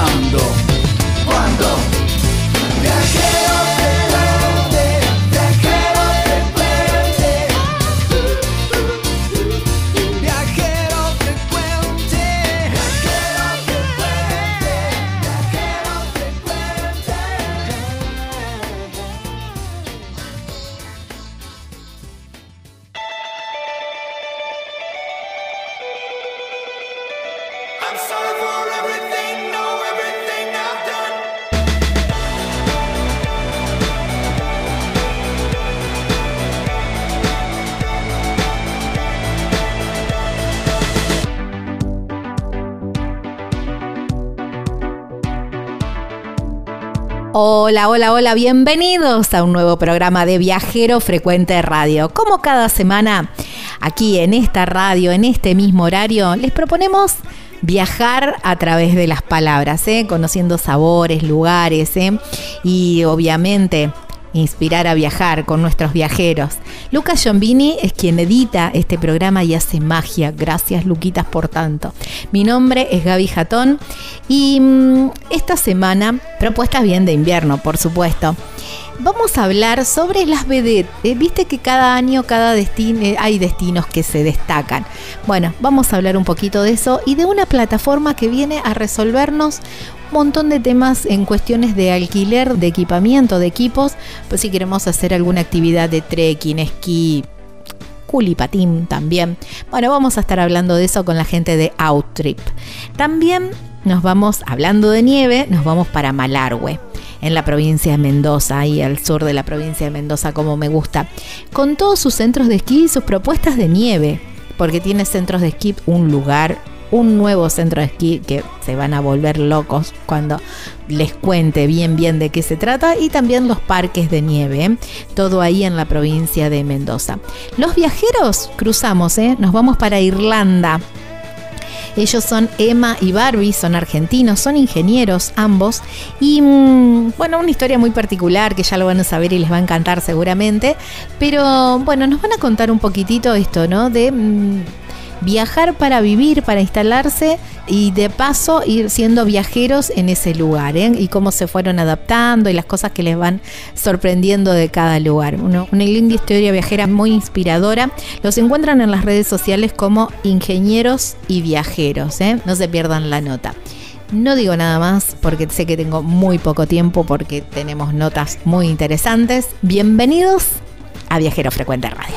Ahora, Hola, hola, hola, bienvenidos a un nuevo programa de Viajero Frecuente Radio. Como cada semana, aquí en esta radio, en este mismo horario, les proponemos viajar a través de las palabras, ¿eh? conociendo sabores, lugares ¿eh? y obviamente inspirar a viajar con nuestros viajeros. Lucas Giombini es quien edita este programa y hace magia. Gracias, Luquitas, por tanto. Mi nombre es Gaby Jatón y mm, esta semana, propuestas bien de invierno, por supuesto. Vamos a hablar sobre las vedettes. Eh, Viste que cada año, cada destino, hay destinos que se destacan. Bueno, vamos a hablar un poquito de eso y de una plataforma que viene a resolvernos montón de temas en cuestiones de alquiler, de equipamiento, de equipos, pues si queremos hacer alguna actividad de trekking, esquí, culipatín también. Bueno, vamos a estar hablando de eso con la gente de Outtrip. También nos vamos, hablando de nieve, nos vamos para Malargüe, en la provincia de Mendoza, ahí al sur de la provincia de Mendoza, como me gusta, con todos sus centros de esquí y sus propuestas de nieve, porque tiene centros de esquí, un lugar, un nuevo centro de esquí que se van a volver locos cuando les cuente bien bien de qué se trata y también los parques de nieve, ¿eh? todo ahí en la provincia de Mendoza. Los viajeros cruzamos, ¿eh? nos vamos para Irlanda. Ellos son Emma y Barbie, son argentinos, son ingenieros ambos. Y mm, bueno, una historia muy particular que ya lo van a saber y les va a encantar seguramente. Pero bueno, nos van a contar un poquitito esto, ¿no? De mm, viajar para vivir, para instalarse y de paso ir siendo viajeros en ese lugar ¿eh? y cómo se fueron adaptando y las cosas que les van sorprendiendo de cada lugar. Uno- una linda historia viajera muy inspiradora. Los encuentran en las redes sociales como ingenieros y viajeros. ¿eh? No se pierdan la nota. No digo nada más porque sé que tengo muy poco tiempo porque tenemos notas muy interesantes. Bienvenidos a Viajero Frecuente Radio.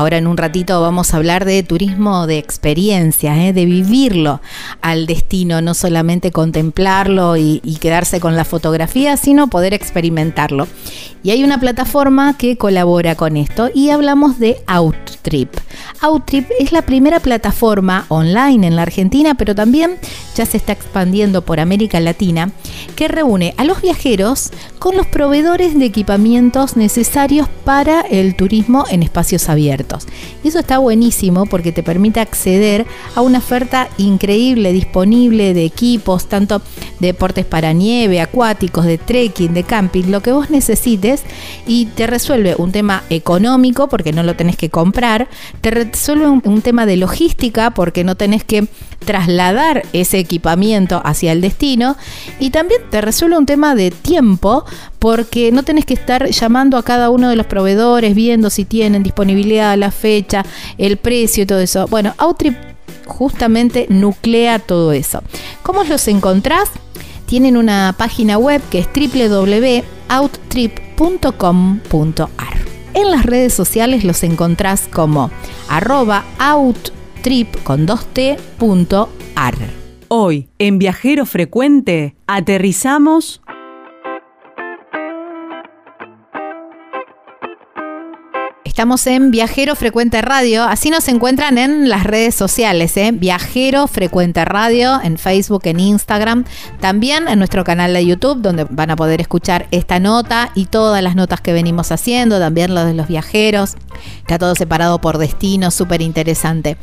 Ahora en un ratito vamos a hablar de turismo de experiencia, ¿eh? de vivirlo al destino, no solamente contemplarlo y, y, quedarse con la fotografía, sino poder experimentarlo. Y hay una plataforma que colabora con esto y hablamos de Outtrip. Outtrip es la primera plataforma online en la Argentina, pero también ya se está expandiendo por América Latina, que reúne a los viajeros con los proveedores de equipamientos necesarios para el turismo en espacios abiertos. Y eso está buenísimo porque te permite acceder a una oferta increíble disponible de equipos, tanto de deportes para nieve, acuáticos, de trekking, de camping, lo que vos necesites y te resuelve un tema económico porque no lo tenés que comprar, te resuelve un, un tema de logística porque no tenés que trasladar ese equipamiento hacia el destino y también te resuelve un tema de tiempo porque no tenés que estar llamando a cada uno de los proveedores viendo si tienen disponibilidad, la fecha, el precio y todo eso. Bueno, Outrip justamente nuclea todo eso. ¿Cómo los encontrás? Tienen una página web que es www.outtrip.com.ar. En las redes sociales los encontrás como arroba outtrip con 2t.ar. Hoy, en Viajero Frecuente, aterrizamos Estamos en Viajero Frecuente Radio, así nos encuentran en las redes sociales, ¿eh? Viajero Frecuente Radio, en Facebook, en Instagram, también en nuestro canal de YouTube, donde van a poder escuchar esta nota y todas las notas que venimos haciendo, también lo de los viajeros, está todo separado por destino, súper interesante.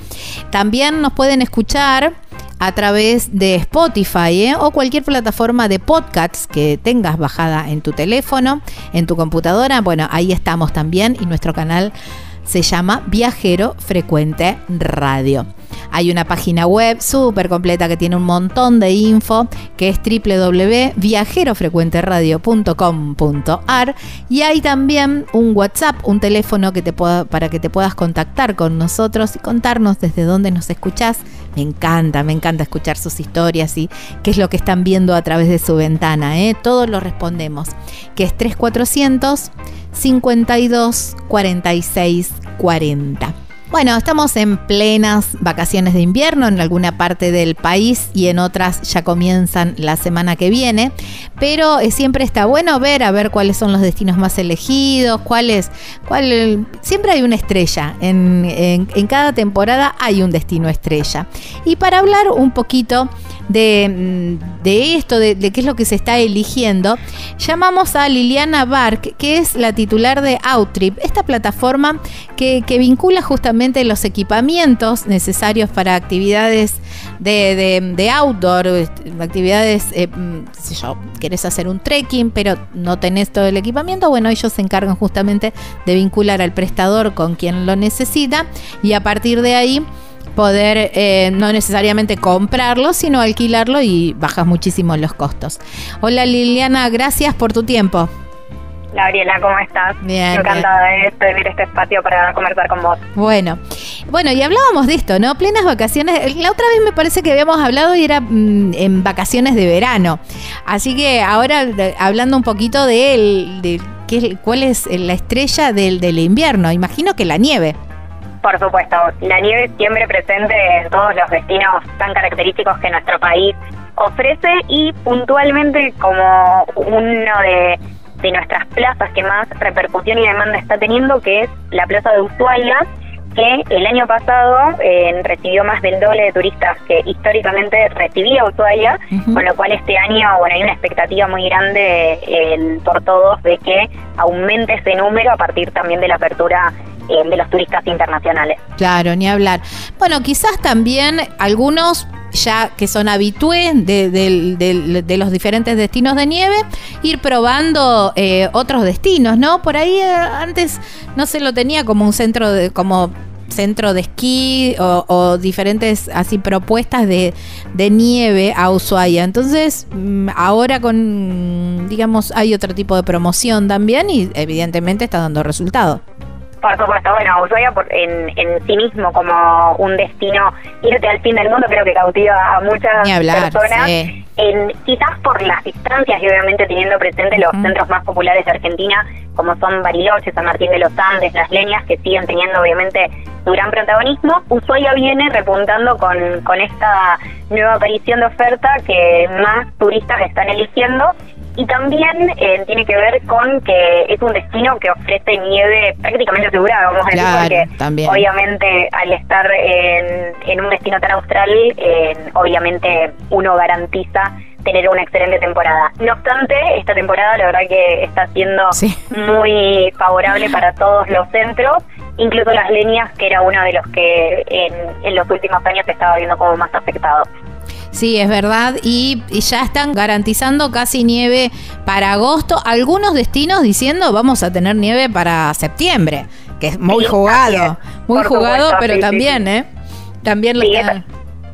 También nos pueden escuchar a través de Spotify ¿eh? o cualquier plataforma de podcasts que tengas bajada en tu teléfono, en tu computadora. Bueno, ahí estamos también y nuestro canal se llama Viajero Frecuente Radio. Hay una página web súper completa que tiene un montón de info que es www.viajerofrecuenteradio.com.ar y hay también un WhatsApp, un teléfono que te para que te puedas contactar con nosotros y contarnos desde dónde nos escuchás. Me encanta, me encanta escuchar sus historias y qué es lo que están viendo a través de su ventana. ¿eh? Todos lo respondemos, que es 3400 52 46 40. Bueno, estamos en plenas vacaciones de invierno en alguna parte del país y en otras ya comienzan la semana que viene, pero eh, siempre está bueno ver a ver cuáles son los destinos más elegidos, cuáles, cuál, siempre hay una estrella, en, en, cada temporada hay un destino estrella. Y para hablar un poquito de, de esto, de, qué es lo que se está eligiendo, llamamos a Liliana Bark, que es la titular de Outtrip, esta plataforma que, que vincula justamente los equipamientos necesarios para actividades de, de, de outdoor, actividades, eh, sé yo, querés hacer un trekking, pero no tenés todo el equipamiento, bueno, ellos se encargan justamente de vincular al prestador con quien lo necesita y a partir de ahí poder eh, no necesariamente comprarlo, sino alquilarlo y bajas muchísimo los costos. Hola Liliana, gracias por tu tiempo. Gabriela, ¿cómo estás? Bien. Encantada de tener este espacio para conversar con vos. Bueno, bueno, y hablábamos de esto, ¿no? Plenas vacaciones. La otra vez me parece que habíamos hablado y era mmm, en vacaciones de verano. Así que ahora hablando un poquito de, el, de qué, cuál es la estrella del, del invierno. Imagino que la nieve. Por supuesto, la nieve siempre presente en todos los destinos tan característicos que nuestro país ofrece y puntualmente como uno de de nuestras plazas que más repercusión y demanda está teniendo, que es la Plaza de Ushuaia, que el año pasado eh, recibió más del doble de turistas que históricamente recibía Ushuaia, uh -huh. con lo cual este año bueno hay una expectativa muy grande eh, por todos de que aumente ese número a partir también de la apertura eh, de los turistas internacionales. Claro, ni hablar. Bueno, quizás también algunos ya que son habitués de, de, de, los diferentes destinos de nieve, ir probando eh, otros destinos, ¿no? Por ahí eh, antes no se lo tenía como un centro de, como centro de esquí o, o diferentes así propuestas de, de, nieve a Ushuaia. Entonces, mm, ahora con, digamos, hay otro tipo de promoción también y evidentemente está dando resultado. Por supuesto, bueno, Ushuaia por, en, en sí mismo como un destino, irte al fin del mundo creo que cautiva a muchas personas. En, quizás por las distancias y obviamente teniendo presente los centros más populares de Argentina, como son Bariloche, San Martín de los Andes, Las Leñas, que siguen teniendo obviamente su gran protagonismo. Ushuaia viene repuntando con, con esta nueva aparición de oferta que más turistas están eligiendo y también eh, tiene que ver con que es un destino que ofrece nieve prácticamente asegurada, vamos a decir, porque obviamente al estar en, un destino tan austral, obviamente uno garantiza tener una excelente temporada. No obstante, esta temporada la verdad que está siendo muy favorable para todos los centros, incluso las líneas, que era uno de los que en, en los últimos años se estaba viendo como más afectado. Sí, es verdad. Y, ya están garantizando casi nieve para agosto. Algunos destinos diciendo vamos a tener nieve para septiembre, que es muy jugado. Muy jugado, pero también, ¿eh? También lo está...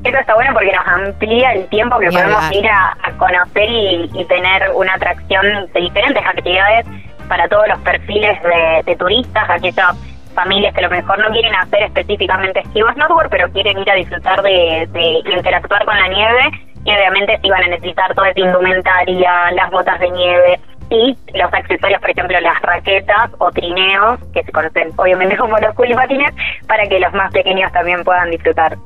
Eso, está bueno porque nos amplía el tiempo que podemos ir a, conocer y, tener una atracción de diferentes actividades para todos los perfiles de, de turistas, aquellos familias que a lo mejor no quieren hacer específicamente esquivo snowboard, pero quieren ir a disfrutar de, interactuar con la nieve y obviamente si van a necesitar toda esa indumentaria, las botas de nieve y los accesorios, por ejemplo, las raquetas o trineos, que se conocen obviamente como los culipatines, para que los más pequeños también puedan disfrutar.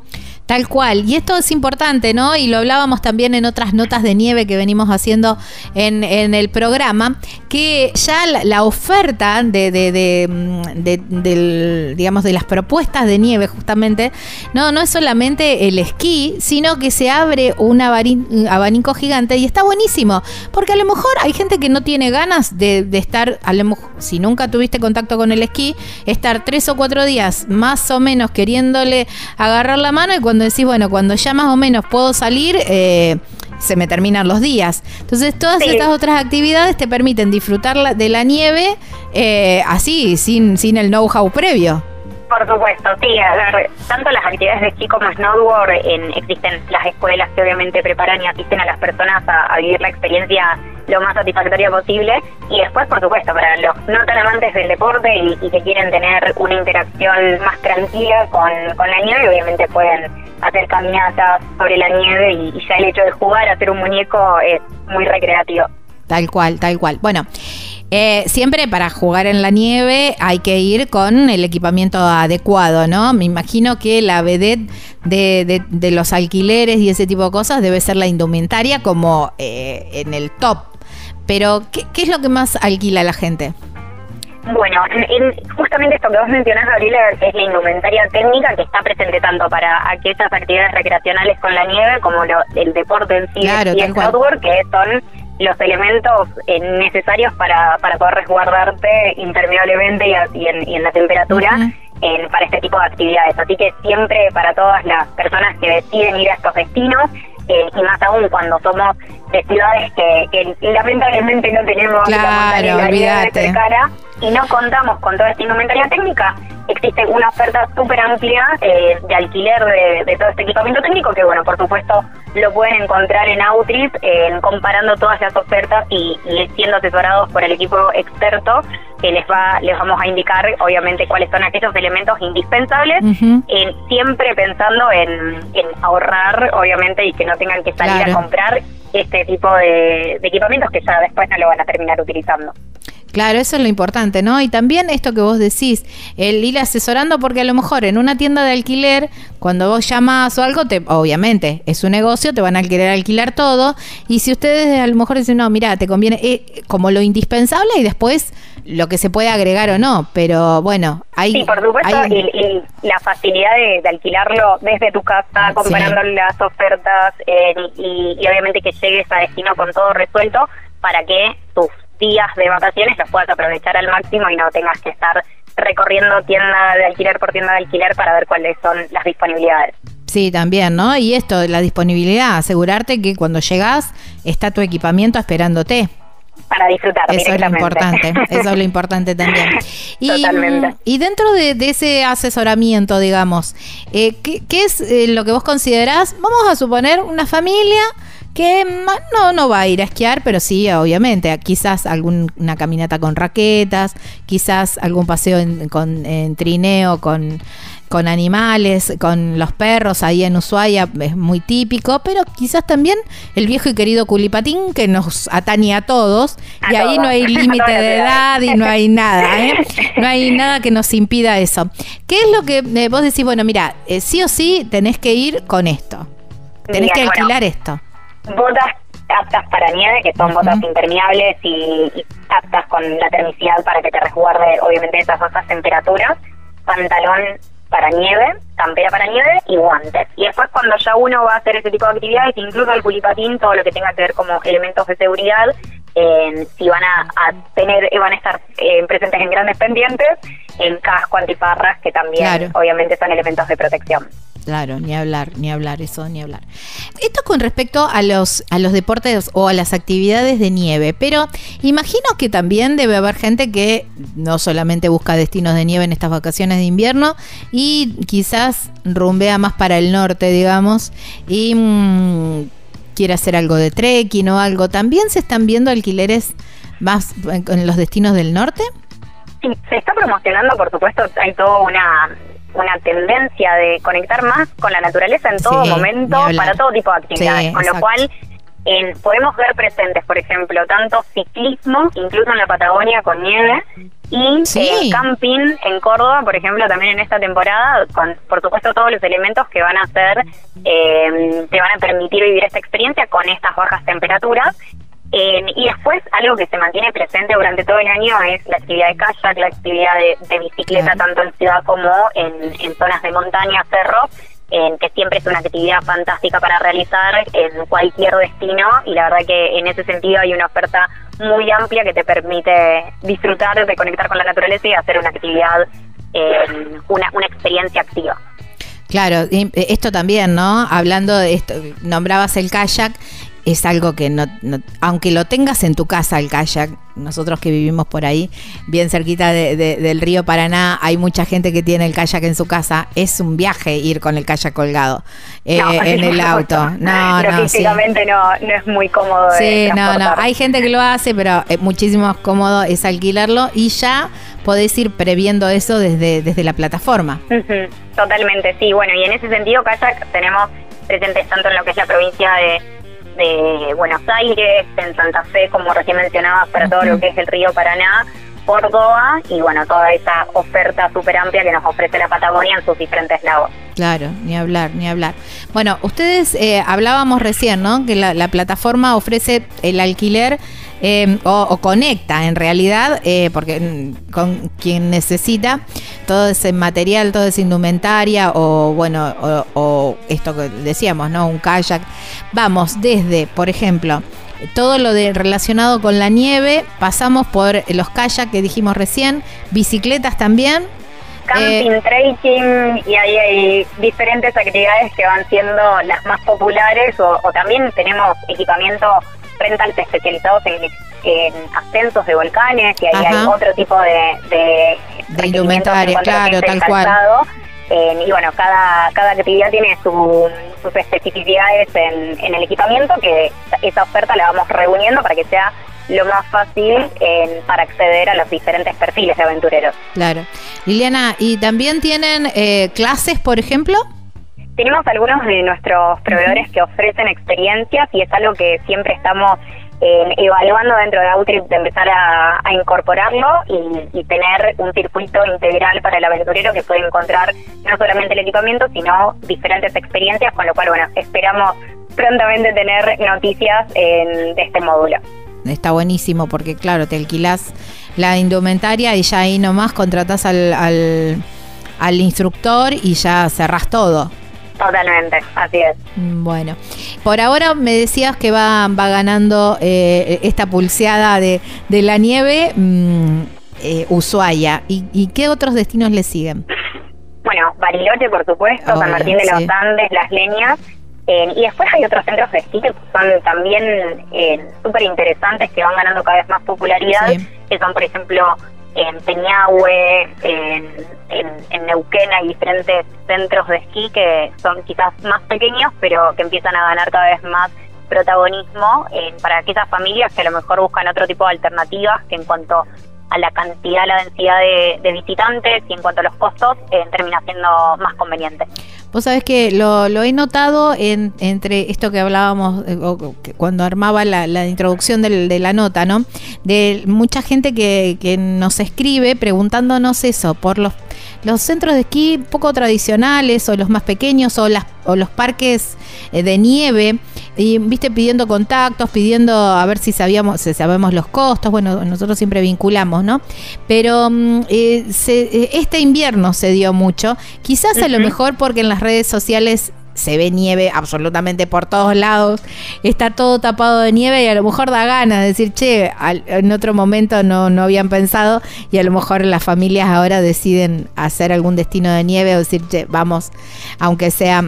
Tal cual. Y esto es importante, ¿no? Y lo hablábamos también en otras notas de nieve que venimos haciendo en, el programa, que ya la, oferta de, de, digamos, de las propuestas de nieve, justamente, no, no es solamente el esquí, sino que se abre un abanico gigante y está buenísimo. Porque a lo mejor hay gente que no tiene ganas de, estar, a lo mejor, si nunca tuviste contacto con el esquí, estar tres o cuatro días más o menos queriéndole agarrar la mano y cuando decís, bueno, cuando ya más o menos puedo salir, eh, se me terminan los días. Entonces, todas estas otras actividades te permiten disfrutar de la nieve eh, así, sin, sin el know-how previo. Por supuesto, sí. A ver, tanto las actividades de esquí como snowboard, en, existen las escuelas que obviamente preparan y asisten a las personas a, vivir la experiencia lo más satisfactoria posible. Y después, por supuesto, para los no tan amantes del deporte y, que quieren tener una interacción más tranquila con, con la nieve, obviamente pueden hacer caminatas sobre la nieve y, ya el hecho de jugar, hacer un muñeco es muy recreativo. Tal cual, tal cual. Bueno, eh, siempre para jugar en la nieve hay que ir con el equipamiento adecuado, ¿no? Me imagino que la vedette de, de, los alquileres y ese tipo de cosas debe ser la indumentaria como eh, en el top. Pero, ¿qué, ¿qué es lo que más alquila la gente? Bueno, justamente esto que vos mencionás, Gabriela, es la indumentaria técnica que está presente tanto para aquellas actividades recreacionales con la nieve como el deporte en sí y el outdoor, que son los elementos eh, necesarios para, para poder resguardarte interminablemente y, en, la temperatura para este tipo de actividades. Así que siempre para todas las personas que deciden ir a estos destinos, y más aún cuando somos de ciudades que, lamentablemente no tenemos la de cara y no contamos con toda esta indumentaria técnica, existe una oferta súper amplia eh, de alquiler de, todo este equipamiento técnico que, bueno, por supuesto lo pueden encontrar en Outris, comparando todas las ofertas y, siendo asesorados por el equipo experto que les va les vamos a indicar, obviamente, cuáles son aquellos elementos indispensables, siempre pensando en, ahorrar, obviamente, y que no tengan que salir a comprar este tipo de, de equipamientos que ya después no lo van a terminar utilizando. Claro, eso es lo importante, ¿no? Y también esto que vos decís, el ir asesorando, porque a lo mejor en una tienda de alquiler, cuando vos llamas o algo, te, obviamente es un negocio, te van a querer alquilar todo. Y si ustedes a lo mejor dicen, no, mira, te conviene eh, como lo indispensable y después lo que se puede agregar o no. Pero bueno, hay. Sí, por supuesto, y, la facilidad de, alquilarlo desde tu casa, comparando las ofertas eh, y, y obviamente que llegues a destino con todo resuelto para que tus días de vacaciones los puedas aprovechar al máximo y no tengas que estar recorriendo tienda de alquiler por tienda de alquiler para ver cuáles son las disponibilidades. Sí, también, ¿no? Y esto, la disponibilidad, asegurarte que cuando llegas está tu equipamiento esperándote. Para disfrutar. Eso es lo importante, eso es lo importante también. Y, Totalmente. Y dentro de, ese asesoramiento, digamos, eh, ¿qué, es eh, lo que vos considerás? Vamos a suponer una familia que no, no va a ir a esquiar, pero sí, obviamente, quizás alguna caminata con raquetas, quizás algún paseo en, con, en trineo con con animales, con los perros ahí en Ushuaia, es muy típico, pero quizás también el viejo y querido culipatín que nos atañe a todos, y ahí no hay límite de edad y no hay nada, ¿eh? no hay nada que nos impida eso. ¿Qué es lo que eh, vos decís? Bueno, mira, eh, sí o sí tenés que ir con esto, tenés que alquilar esto. Botas aptas para nieve, que son botas impermeables y, aptas con la termicidad para que te resguarde, obviamente, esas bajas temperaturas. Pantalón para nieve, campera para nieve y guantes. Y después cuando ya uno va a hacer ese tipo de actividades, incluso el culipatín, todo lo que tenga que ver como elementos de seguridad, eh, si van a, tener, van a estar eh, presentes en grandes pendientes, en casco, antiparras, que también obviamente son elementos de protección. Claro, ni hablar, ni hablar, eso, ni hablar. Esto con respecto a los, a los deportes o a las actividades de nieve, pero imagino que también debe haber gente que no solamente busca destinos de nieve en estas vacaciones de invierno y quizás rumbea más para el norte, digamos, y mm, quiere hacer algo de trekking o algo. ¿También se están viendo alquileres más en los destinos del norte? Sí, se está promocionando, por supuesto, hay toda una una tendencia de conectar más con la naturaleza en todo momento para todo tipo de actividades, con lo cual podemos ver presentes, por ejemplo, tanto ciclismo, incluso en la Patagonia con nieve, y eh, camping en Córdoba, por ejemplo, también en esta temporada, con por supuesto todos los elementos que van a hacer, eh, te van a permitir vivir esta experiencia con estas bajas temperaturas y después, algo que se mantiene presente durante todo el año es la actividad de kayak, la actividad de, bicicleta, tanto en ciudad como en, zonas de montaña, cerros, en que siempre es una actividad fantástica para realizar en cualquier destino y la verdad que en ese sentido hay una oferta muy amplia que te permite disfrutar de conectar con la naturaleza y hacer una actividad, una, una experiencia activa. Claro, esto también, ¿no? Hablando de esto, nombrabas el kayak es algo que no, aunque lo tengas en tu casa el kayak, nosotros que vivimos por ahí, bien cerquita del río Paraná, hay mucha gente que tiene el kayak en su casa, es un viaje ir con el kayak colgado eh, en el auto. No, no, no, es muy cómodo. Sí, no, no, hay gente que lo hace, pero eh, muchísimo más cómodo es alquilarlo y ya podés ir previendo eso desde, desde la plataforma. Totalmente, sí, bueno, y en ese sentido kayak tenemos presentes tanto en lo que es la provincia de de Buenos Aires, en Santa Fe, como recién mencionabas, para todo lo que es el río Paraná, Córdoba y bueno, toda esa oferta súper amplia que nos ofrece la Patagonia en sus diferentes lagos. Claro, ni hablar, ni hablar. Bueno, ustedes eh, hablábamos recién, ¿no? Que la, plataforma ofrece el alquiler eh, o, conecta en realidad, eh, porque mm, con quien necesita todo ese material, toda esa indumentaria o bueno, o, o esto que decíamos, ¿no? Un kayak. Vamos desde, por ejemplo, todo lo de relacionado con la nieve, pasamos por los kayak que dijimos recién, bicicletas también. Camping, eh, trekking y ahí hay diferentes actividades que van siendo las más populares o, también tenemos equipamiento rentals especializados en, ascensos de volcanes y ahí hay otro tipo de, de, de indumentaria, claro, tal cual y bueno, cada, cada actividad tiene sus especificidades en, en, el equipamiento, que esa oferta la vamos reuniendo para que sea lo más fácil para acceder a los diferentes perfiles de aventureros. Claro. Liliana, ¿y también tienen eh, clases, por ejemplo? Tenemos algunos de nuestros proveedores que ofrecen experiencias y es algo que siempre estamos eh, evaluando dentro de Outrip de empezar a, incorporarlo y, tener un circuito integral para el aventurero que puede encontrar no solamente el equipamiento, sino diferentes experiencias, con lo cual, bueno, esperamos prontamente tener noticias de este módulo. Está buenísimo porque, claro, te alquilas la indumentaria y ya ahí nomás contratas al, al, al instructor y ya cerrás todo. Totalmente, así es. Bueno, por ahora me decías que va, va ganando eh, esta pulseada de, de la nieve mm, eh, Ushuaia. ¿Y, qué otros destinos le siguen? Bueno, Bariloche, por supuesto, San Martín de los Andes, Las Leñas. y después hay otros centros de esquí que son también eh, súper interesantes, que van ganando cada vez más popularidad, que son, por ejemplo, en Peñahue, en, en, Neuquén hay diferentes centros de esquí que son quizás más pequeños, pero que empiezan a ganar cada vez más protagonismo para aquellas familias que a lo mejor buscan otro tipo de alternativas que en cuanto a la cantidad, la densidad de, visitantes y en cuanto a los costos, eh, termina siendo más conveniente. Vos sabés que lo, he notado en, entre esto que hablábamos eh, cuando armaba la, introducción de la nota, ¿no? De mucha gente que nos escribe preguntándonos eso, por los los centros de esquí poco tradicionales o los más pequeños o, las, o los parques eh, de nieve y viste pidiendo contactos, pidiendo a ver si sabíamos, si sabemos los costos, bueno, nosotros siempre vinculamos, ¿no? Pero mm, eh, eh, este invierno se dio mucho, quizás a lo mejor porque en las redes sociales se ve nieve absolutamente por todos lados, está todo tapado de nieve y a lo mejor da ganas de decir, che, en otro momento no, no habían pensado y a lo mejor las familias ahora deciden hacer algún destino de nieve o decir, che, vamos, aunque sea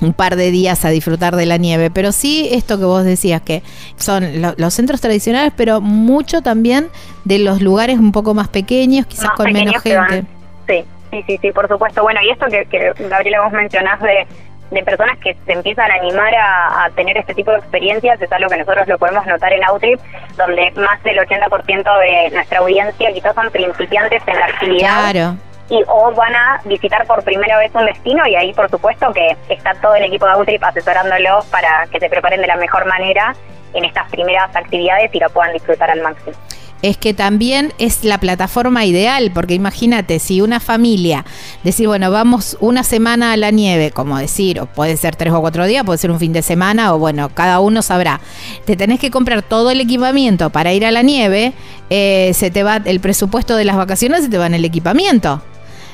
un par de días a disfrutar de la nieve. Pero sí, esto que vos decías, que son los centros tradicionales, pero mucho también de los lugares un poco más pequeños, quizás con menos gente. Sí, sí, sí, sí, por supuesto. Bueno, y esto que, que Gabriela, vos mencionás de de personas que se empiezan a animar a, tener este tipo de experiencias es algo que nosotros lo podemos notar en Outrip, donde más del 80% de nuestra audiencia quizás son principiantes en la actividad. Claro. Y o van a visitar por primera vez un destino y ahí por supuesto que está todo el equipo de Outrip asesorándolos para que se preparen de la mejor manera en estas primeras actividades y lo puedan disfrutar al máximo es que también es la plataforma ideal, porque imagínate, si una familia decir, bueno, vamos una semana a la nieve, como decir, o puede ser tres o cuatro días, puede ser un fin de semana, o bueno, cada uno sabrá, te tenés que comprar todo el equipamiento para ir a la nieve, eh, se te va el presupuesto de las vacaciones, se te va en el equipamiento.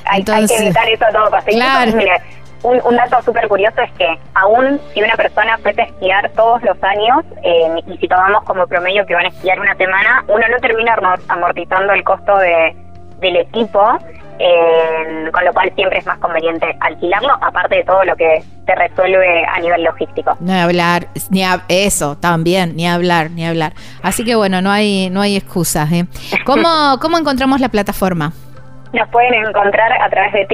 Hay, Entonces, que evitar eso todo, claro un, dato súper curioso es que aún si una persona puede esquiar todos los años, eh, y si tomamos como promedio que van a esquiar una semana, uno no termina amortizando el costo de, del equipo, eh, con lo cual siempre es más conveniente alquilarlo, aparte de todo lo que se resuelve a nivel logístico. No hablar, ni eso también, ni hablar, ni hablar. Así que bueno, no hay, no hay excusas. ¿eh? ¿Cómo, ¿Cómo encontramos la plataforma? Nos pueden encontrar a través de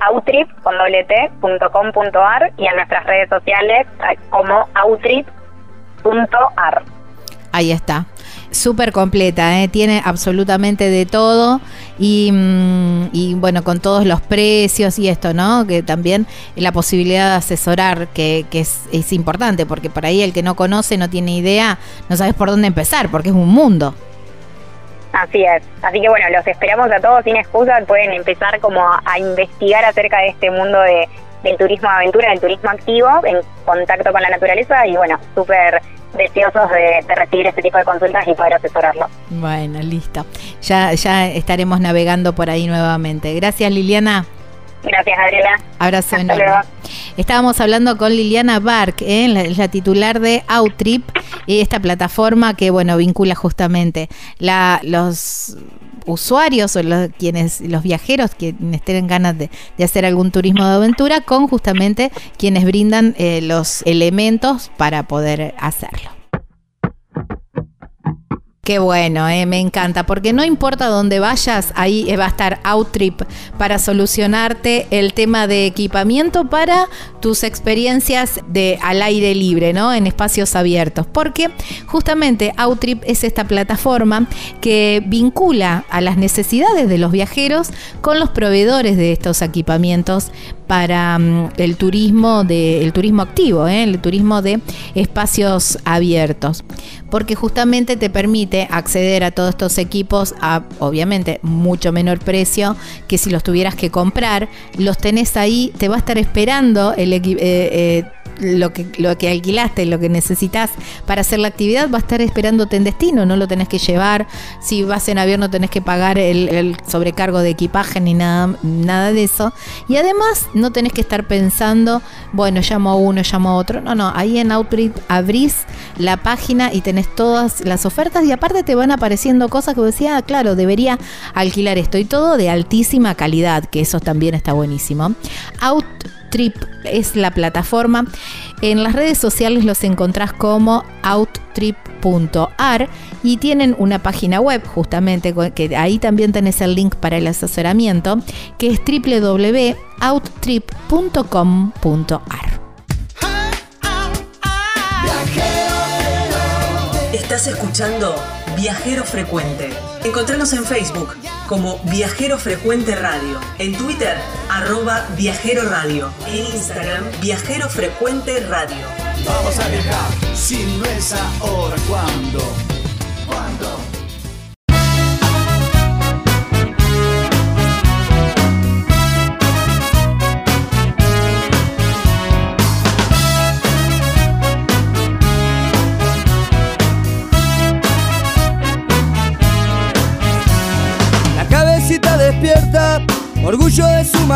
www.outrip.com.ar y en nuestras redes sociales como outrip.ar. Ahí está. Súper completa, ¿eh? tiene absolutamente de todo y, mm, y, bueno, con todos los precios y esto, ¿no? Que también la posibilidad de asesorar, que, que es, es importante, porque por ahí el que no conoce, no tiene idea, no sabes por dónde empezar, porque es un mundo. Así es. Así que bueno, los esperamos a todos sin excusa. Pueden empezar como a, investigar acerca de este mundo de, del turismo de aventura, del turismo activo, en contacto con la naturaleza y bueno, súper deseosos de, recibir este tipo de consultas y poder asesorarlo. Bueno, listo. Ya, ya estaremos navegando por ahí nuevamente. Gracias, Liliana. Gracias, Adriana. Abrazo enorme. Estábamos hablando con Liliana Bark, ¿eh? la, titular de Outrip, esta plataforma que, bueno, vincula justamente la, los usuarios o los, quienes, los viajeros quienes tienen ganas de, hacer algún turismo de aventura con justamente quienes brindan eh, los elementos para poder hacerlo. Qué bueno, eh, me encanta, porque no importa dónde vayas, ahí eh, va a estar Outrip para solucionarte el tema de equipamiento para tus experiencias de al aire libre, ¿no? En espacios abiertos, porque justamente Outrip es esta plataforma que vincula a las necesidades de los viajeros con los proveedores de estos equipamientos para mm, el turismo de el turismo activo, ¿eh? el turismo de espacios abiertos, porque justamente te permite acceder a todos estos equipos a obviamente mucho menor precio que si los tuvieras que comprar, los tenés ahí, te va a estar esperando el eh, eh, lo que, lo que alquilaste, lo que necesitas para hacer la actividad, va a estar esperándote en destino, no lo tenés que llevar. Si vas en avión no tenés que pagar el, sobrecargo de equipaje ni nada, nada de eso. Y además no tenés que estar pensando, bueno, llamo a uno, llamo a otro. No, no, ahí en Outreach abrís la página y tenés todas las ofertas y aparte te van apareciendo cosas que decía, ah, claro, debería alquilar esto y todo de altísima calidad, que eso también está buenísimo. Out Trip es la plataforma. En las redes sociales los encontrás como outtrip.ar y tienen una página web justamente que ahí también tenés el link para el asesoramiento que es www.outtrip.com.ar. Estás escuchando Viajero Frecuente. Encontranos en Facebook como Viajero Frecuente Radio, en Twitter arroba Viajero Radio, en Instagram Viajero Frecuente Radio. Vamos a viajar, si no es ahora, ¿cuándo? ¿Cuándo?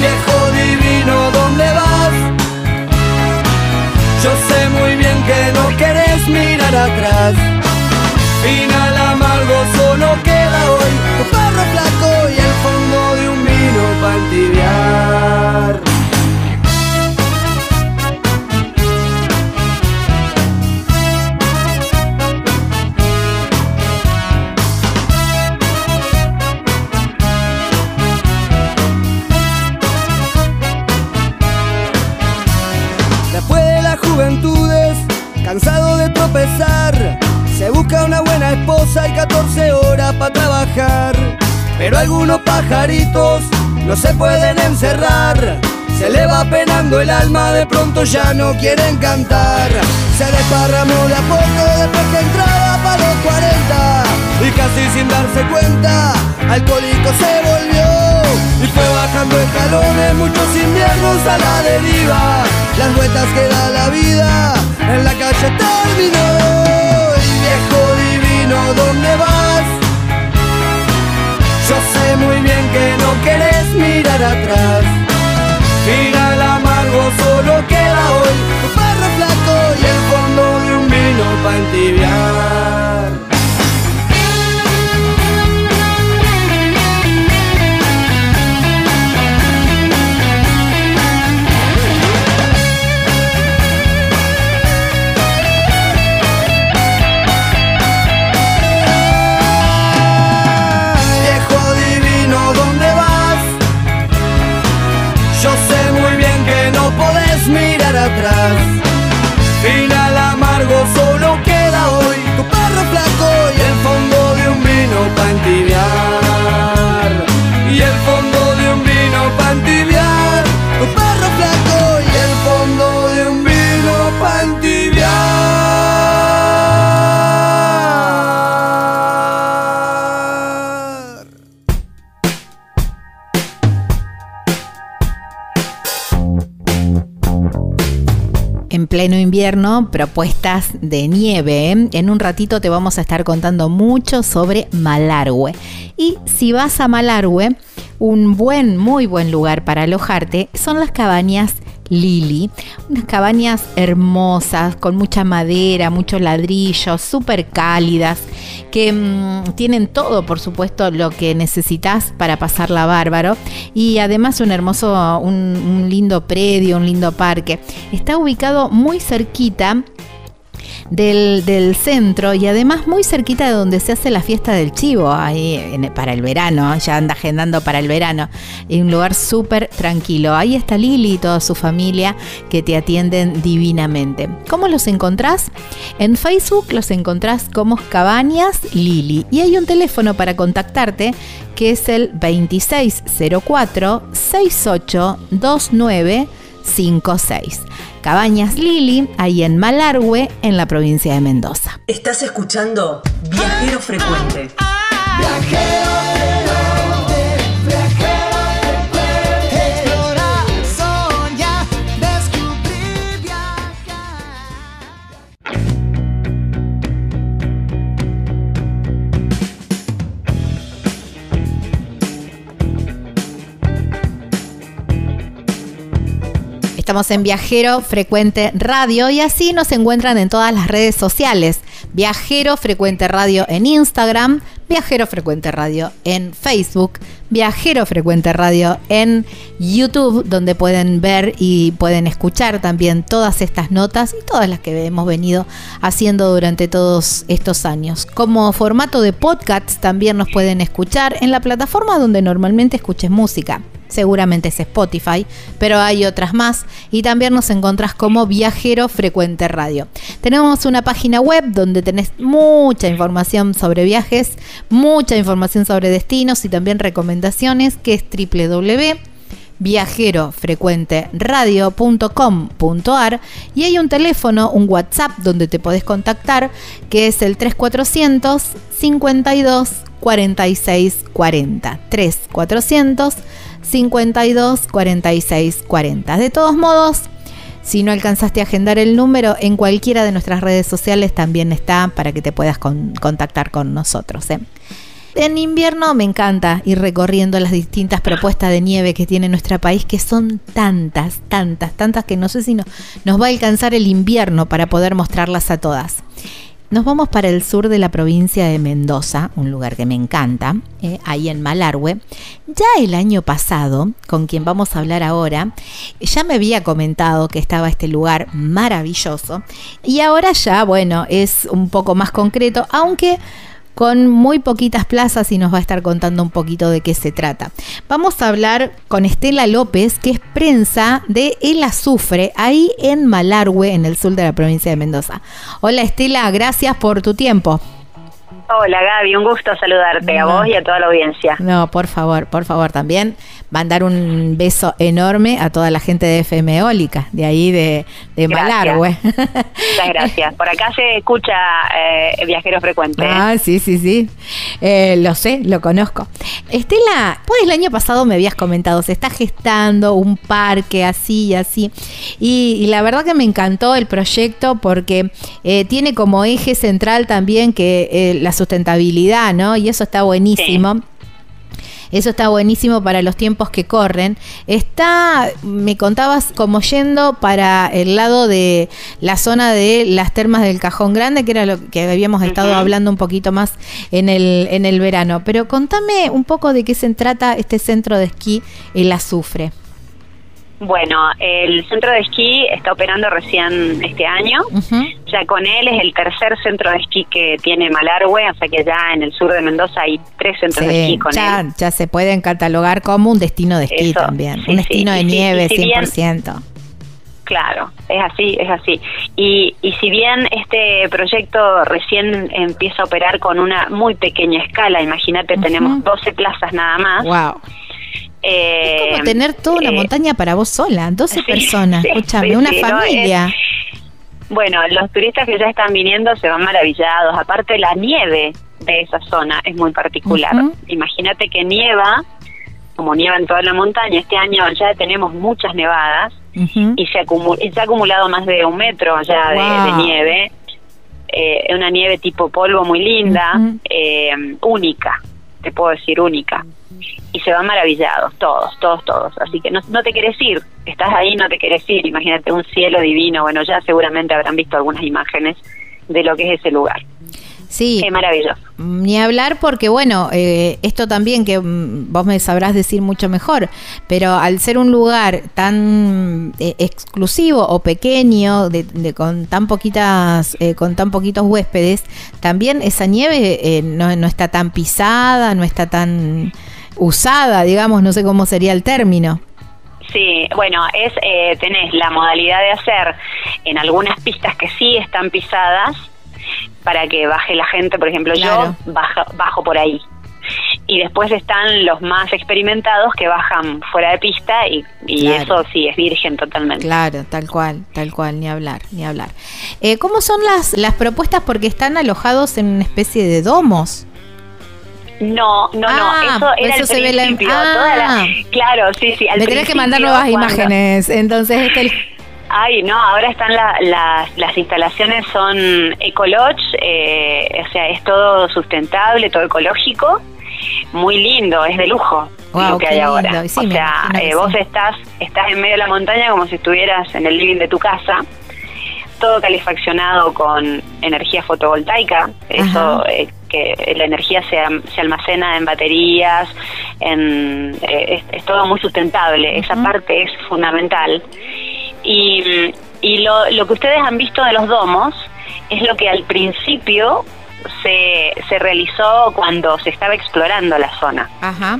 Viejo divino, ¿dónde vas? Yo sé muy bien que no querés mirar atrás. Final amargo solo queda hoy tu perro flaco y el fondo de un vino para entibiar. Cansado de tropezar, se busca una buena esposa y 14 horas para trabajar. Pero algunos pajaritos no se pueden encerrar. Se le va penando el alma, de pronto ya no quieren cantar. Se desparramó de a poco después que entraba para los 40. Y casi sin darse cuenta, alcohólico se volvió. Y fue bajando escalones, muchos inviernos a la deriva. Las vueltas que da la vida, en la calle terminó. Viejo divino, ¿dónde vas? Yo sé muy bien que no querés mirar atrás. Final amargo solo queda hoy tu perro flaco y el fondo de un vino para entibiar. Mirar atrás. Final amargo solo queda hoy tu perro flaco y el fondo de un vino para entibiar. Propuestas de nieve. En un ratito te vamos a estar contando mucho sobre Malargüe. Y si vas a Malargüe, un buen, muy buen lugar para alojarte son las cabañas Lili. Unas cabañas hermosas, con mucha madera, muchos ladrillos, súper cálidas, que mm, tienen todo, por supuesto, lo que necesitas para pasarla bárbaro. Y además un hermoso, un, un lindo predio, un lindo parque. Está ubicado muy cerquita del, centro y además muy cerquita de donde se hace la fiesta del chivo, ahí para el verano, ya anda agendando para el verano, en un lugar súper tranquilo. Ahí está Lili y toda su familia que te atienden divinamente. ¿Cómo los encontrás? En Facebook los encontrás como Cabañas Lili y hay un teléfono para contactarte que es el 2604 6829 56. Cabañas Lili, ahí en Malargüe, en la provincia de Mendoza. Estás escuchando Viajero Frecuente. Explorar, Estamos en Viajero Frecuente Radio y así nos encuentran en todas las redes sociales. Viajero Frecuente Radio en Instagram, Viajero Frecuente Radio en Facebook, Viajero Frecuente Radio en YouTube, donde pueden ver y pueden escuchar también todas estas notas y todas las que hemos venido haciendo durante todos estos años. Como formato de podcast también nos pueden escuchar en la plataforma donde normalmente escuches música seguramente es Spotify, pero hay otras más. Y también nos encontrás como Viajero Frecuente Radio. Tenemos una página web donde tenés mucha información sobre viajes, mucha información sobre destinos y también recomendaciones que es www.viajerofrecuenteradio.com.ar y hay un teléfono, un WhatsApp donde te podés contactar que es el 3400 52 46 40 3400 52 46 40. De todos modos, si no alcanzaste a agendar el número, en cualquiera de nuestras redes sociales también está para que te puedas contactar con nosotros. ¿eh? En invierno me encanta ir recorriendo las distintas propuestas de nieve que tiene nuestro país, que son tantas, tantas, tantas que no sé si no, nos va a alcanzar el invierno para poder mostrarlas a todas. Nos vamos para el sur de la provincia de Mendoza, un lugar que me encanta, eh, ahí en Malargüe. Ya el año pasado, con quien vamos a hablar ahora, ya me había comentado que estaba este lugar maravilloso y ahora ya, bueno, es un poco más concreto, aunque con muy poquitas plazas y nos va a estar contando un poquito de qué se trata. Vamos a hablar con Estela López, que es prensa de El Azufre, ahí en Malargüe, en el sur de la provincia de Mendoza. Hola Estela, gracias por tu tiempo. Hola Gaby, un gusto saludarte a vos y a toda la audiencia. No, por favor, por favor, también mandar un beso enorme a toda la gente de FM Eólica, de ahí de, de Malargüe. Muchas gracias. Por acá se escucha eh, Viajero Frecuente. Ah, sí, sí, sí. Eh, lo sé, lo conozco. Estela, pues el año pasado me habías comentado, se está gestando un parque así y así. Y, la verdad que me encantó el proyecto porque eh, tiene como eje central también que la sustentabilidad, ¿no? Y eso está buenísimo. Eso está buenísimo para los tiempos que corren. Está, me contabas, como yendo para el lado de la zona de las termas del Cajón Grande, que era lo que habíamos estado hablando un poquito más en el, en el verano. Pero contame un poco de qué se trata este centro de esquí, el azufre. Bueno, el centro de esquí está operando recién este año. Ya con él es el tercer centro de esquí que tiene Malargüe, o sea que ya en el sur de Mendoza hay tres centros de esquí con ya, él. Ya se pueden catalogar como un destino de esquí también, un destino de nieve 100%. Claro, es así, es así. Y, y si bien este proyecto recién empieza a operar con una muy pequeña escala, imagínate, tenemos 12 plazas nada más. Wow es como eh, tener toda una eh, montaña para vos sola, 12 personas, escúchame, una familia. bueno, los turistas que ya están viniendo se van maravillados. Aparte, la nieve de esa zona es muy particular. Imagínate que nieva, como nieva en toda la montaña, este año ya tenemos muchas nevadas y se, ha acumulado más de un metro ya de, nieve. Eh, una nieve tipo polvo muy linda, única, te puedo decir única y se van maravillados, todos, todos, todos. Así que no, no te quieres ir, estás ahí, no te quieres ir. Imagínate un cielo divino. Bueno, ya seguramente habrán visto algunas imágenes de lo que es ese lugar. Sí. Qué maravilloso. Ni hablar porque, bueno, eh, esto también que mm, vos me sabrás decir mucho mejor, pero al ser un lugar tan eh, exclusivo o pequeño, de, con tan poquitas, eh, con tan poquitos huéspedes, también esa nieve no, no está tan pisada, no está tan usada, digamos, no sé cómo sería el término. Sí, bueno, es eh, tenés la modalidad de hacer en algunas pistas que sí están pisadas para que baje la gente, por ejemplo, yo bajo, bajo por ahí. Y después están los más experimentados que bajan fuera de pista y, eso sí es virgen totalmente. Claro, tal cual, tal cual, ni hablar, ni hablar. Eh, ¿Cómo son las, las propuestas? Porque están alojados en una especie de domos. No, no, no, ah, eso era el se principio. Ve la... Ah. claro, sí, sí. Me tenés que mandar nuevas imágenes, entonces este... Ay, no, ahora están las instalaciones son Ecolodge, eh, o sea, es todo sustentable, todo ecológico, muy lindo, es de lujo lo que hay ahora. o sea, eh, vos estás, estás en medio de la montaña como si estuvieras en el living de tu casa todo calefaccionado con energía fotovoltaica, eso eh, que la energía se, se, almacena en baterías, en, eh, es, todo muy sustentable, esa parte es fundamental. Y, y lo, lo que ustedes han visto de los domos es lo que al principio se, se realizó cuando se estaba explorando la zona. Ajá.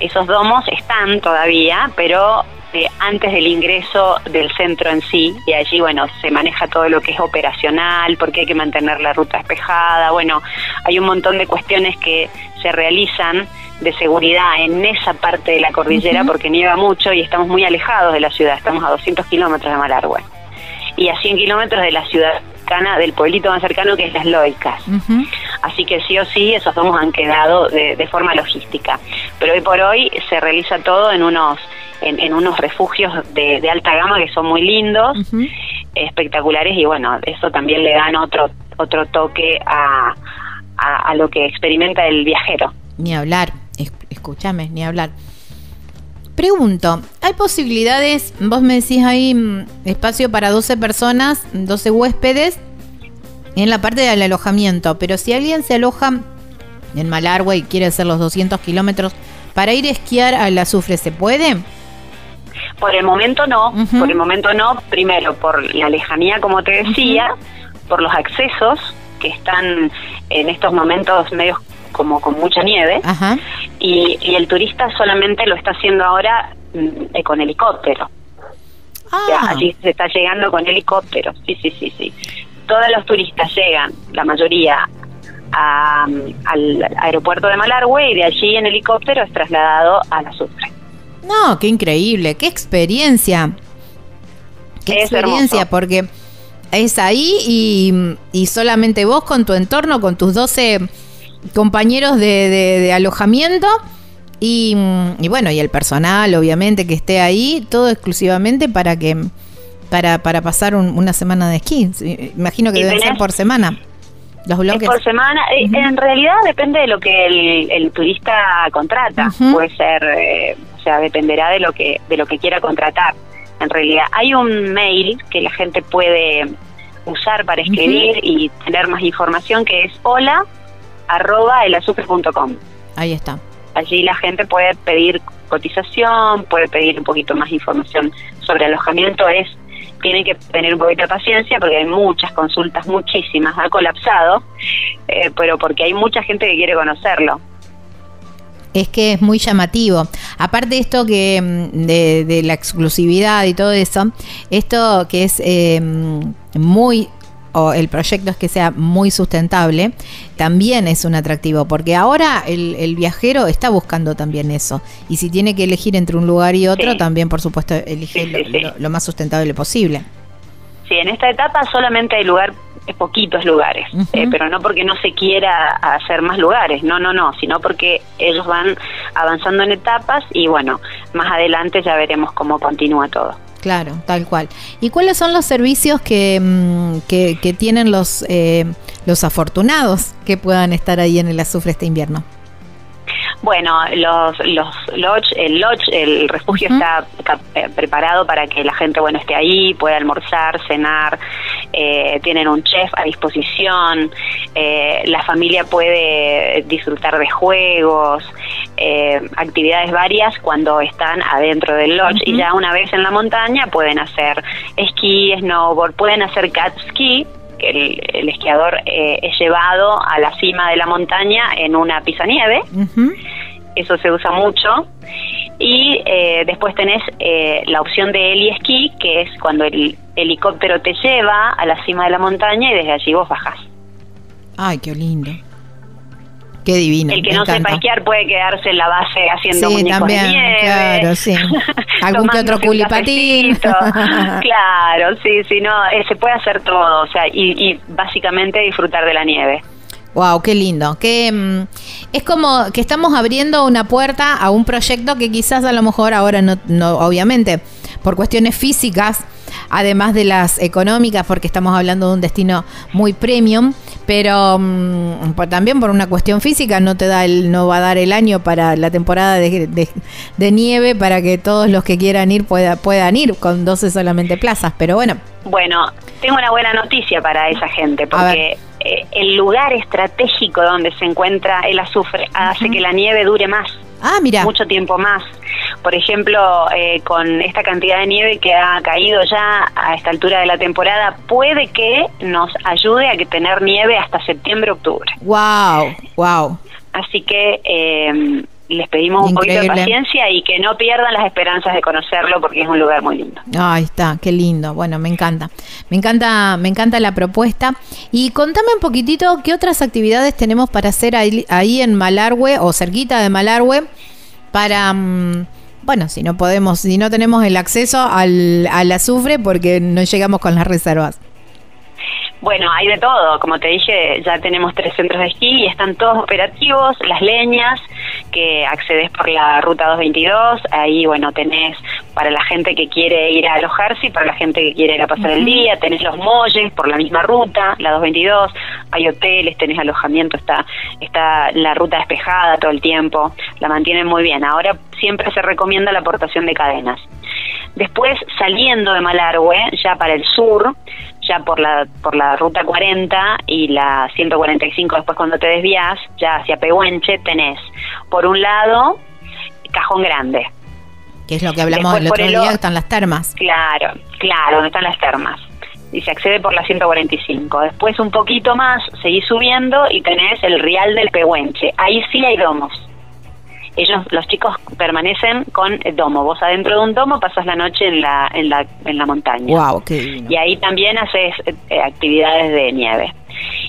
Esos domos están todavía, pero eh, antes del ingreso del centro en sí, y allí, bueno, se maneja todo lo que es operacional, porque hay que mantener la ruta despejada, bueno, hay un montón de cuestiones que se realizan de seguridad en esa parte de la cordillera porque nieva mucho y estamos muy alejados de la ciudad, estamos a 200 kilómetros de Malargüe y a 100 kilómetros de la ciudad del pueblito más cercano que es Las Loicas. Así que sí o sí esos domos han quedado de, forma logística. Pero hoy por hoy se realiza todo en unos en, unos refugios de, alta gama que son muy lindos, espectaculares y bueno, eso también le dan otro otro toque a, a, lo que experimenta el viajero. Ni hablar, escúchame, ni hablar. Pregunto, ¿hay posibilidades? Vos me decís ahí mm, espacio para 12 personas, 12 huéspedes en la parte del alojamiento, pero si alguien se aloja en Malargüe y quiere hacer los 200 kilómetros para ir a esquiar al azufre, ¿se puede? Por el momento no, por el momento no, primero por la lejanía, como te decía, por los accesos que están en estos momentos medios como con mucha nieve Y, el turista solamente lo está haciendo ahora mm, eh, con helicóptero. Ah. allí se está llegando con helicóptero, sí, sí, sí, sí. Todos los turistas llegan, la mayoría, al aeropuerto de Malargüe y de allí en helicóptero es trasladado a la Sucre. No, qué increíble, qué experiencia. Qué experiencia, porque es ahí y, y solamente vos con tu entorno, con tus 12 compañeros de, alojamiento y, bueno, y el personal, obviamente, que esté ahí, todo exclusivamente para que para, para pasar una semana de esquí. Imagino que deben ser por semana. Los bloques. por semana. Eh, en realidad depende de lo que el, turista contrata. Puede ser, eh, o sea, dependerá de lo que de lo que quiera contratar. En realidad hay un mail que la gente puede usar para escribir y tener más información que es hola arroba elazufre.com. Ahí está. Allí la gente puede pedir cotización, puede pedir un poquito más información sobre alojamiento. Es tienen que tener un poquito de paciencia porque hay muchas consultas, muchísimas, ha colapsado, eh, pero porque hay mucha gente que quiere conocerlo. Es que es muy llamativo. Aparte de esto que mm, de, la exclusividad y todo eso, esto que es eh, muy o el proyecto es que sea muy sustentable, también es un atractivo, porque ahora el, viajero está buscando también eso. Y si tiene que elegir entre un lugar y otro, también por supuesto elige lo, más sustentable posible. Sí, en esta etapa solamente hay lugar poquitos lugares, eh, pero no porque no se quiera hacer más lugares, no, no, no, sino porque ellos van avanzando en etapas y bueno, más adelante ya veremos cómo continúa todo. Claro, tal cual. ¿Y cuáles son los servicios que, mm, que, tienen los, eh, los afortunados que puedan estar ahí en el azufre este invierno? Bueno, los, los lodge, el lodge, el refugio está eh, preparado para que la gente bueno esté ahí, pueda almorzar, cenar, eh, tienen un chef a disposición, eh, la familia puede disfrutar de juegos, actividades varias cuando están adentro del lodge. Y ya una vez en la montaña pueden hacer esquí, snowboard, pueden hacer cat ski el, el esquiador eh, es llevado a la cima de la montaña en una pisanieve. Eso se usa mucho. Y eh, después tenés eh, la opción de heli esquí, que es cuando el helicóptero te lleva a la cima de la montaña y desde allí vos bajás. Ay, qué lindo. Qué divino. El que no sepa esquiar puede quedarse en la base haciendo sí, también, Claro, sí. Algún que otro culipatín. claro, sí, sí, no, eh, se puede hacer todo, o sea, y, básicamente disfrutar de la nieve. Wow, qué lindo. Que mm, es como que estamos abriendo una puerta a un proyecto que quizás a lo mejor ahora no, no obviamente, por cuestiones físicas además de las económicas, porque estamos hablando de un destino muy premium, pero mm, también por una cuestión física no te da el, no va a dar el año para la temporada de, de nieve para que todos los que quieran ir pueda, puedan ir con 12 solamente plazas, pero bueno. Bueno, tengo una buena noticia para esa gente, porque eh, el lugar estratégico donde se encuentra el azufre hace que la nieve dure más. Ah, mira. Mucho tiempo más. Por ejemplo, eh, con esta cantidad de nieve que ha caído ya a esta altura de la temporada, puede que nos ayude a que tener nieve hasta septiembre-octubre. Wow, wow. Así que eh, les pedimos un poquito de paciencia y que no pierdan las esperanzas de conocerlo porque es un lugar muy lindo. Ahí está, qué lindo. Bueno, me encanta. Me encanta, me encanta la propuesta. Y contame un poquitito qué otras actividades tenemos para hacer ahí, en Malargüe o cerquita de Malargüe para mm, bueno, si no podemos, si no tenemos el acceso al, al azufre porque no llegamos con las reservas. Bueno, hay de todo. Como te dije, ya tenemos tres centros de esquí y están todos operativos. Las leñas, que accedes por la ruta 222. Ahí, bueno, tenés para la gente que quiere ir a alojarse y para la gente que quiere ir a pasar el día. Tenés los molles por la misma ruta, la 222. Hay hoteles, tenés alojamiento, está, está la ruta despejada todo el tiempo. La mantienen muy bien. Ahora siempre se recomienda la aportación de cadenas. Después, saliendo de Malargüe, ya para el sur, ya por la, por la ruta 40 y la 145 después cuando te desvías, ya hacia Pehuenche, tenés por un lado Cajón Grande. Que es lo que hablamos el otro día, están las termas. Claro, claro, donde están las termas. Y se accede por la 145. Después un poquito más, seguís subiendo y tenés el Rial del Pehuenche. Ahí sí hay domos ellos, los chicos permanecen con el domo. Vos adentro de un domo pasas la noche en la, en la, en la montaña. Wow, Y ahí también haces eh, actividades de nieve.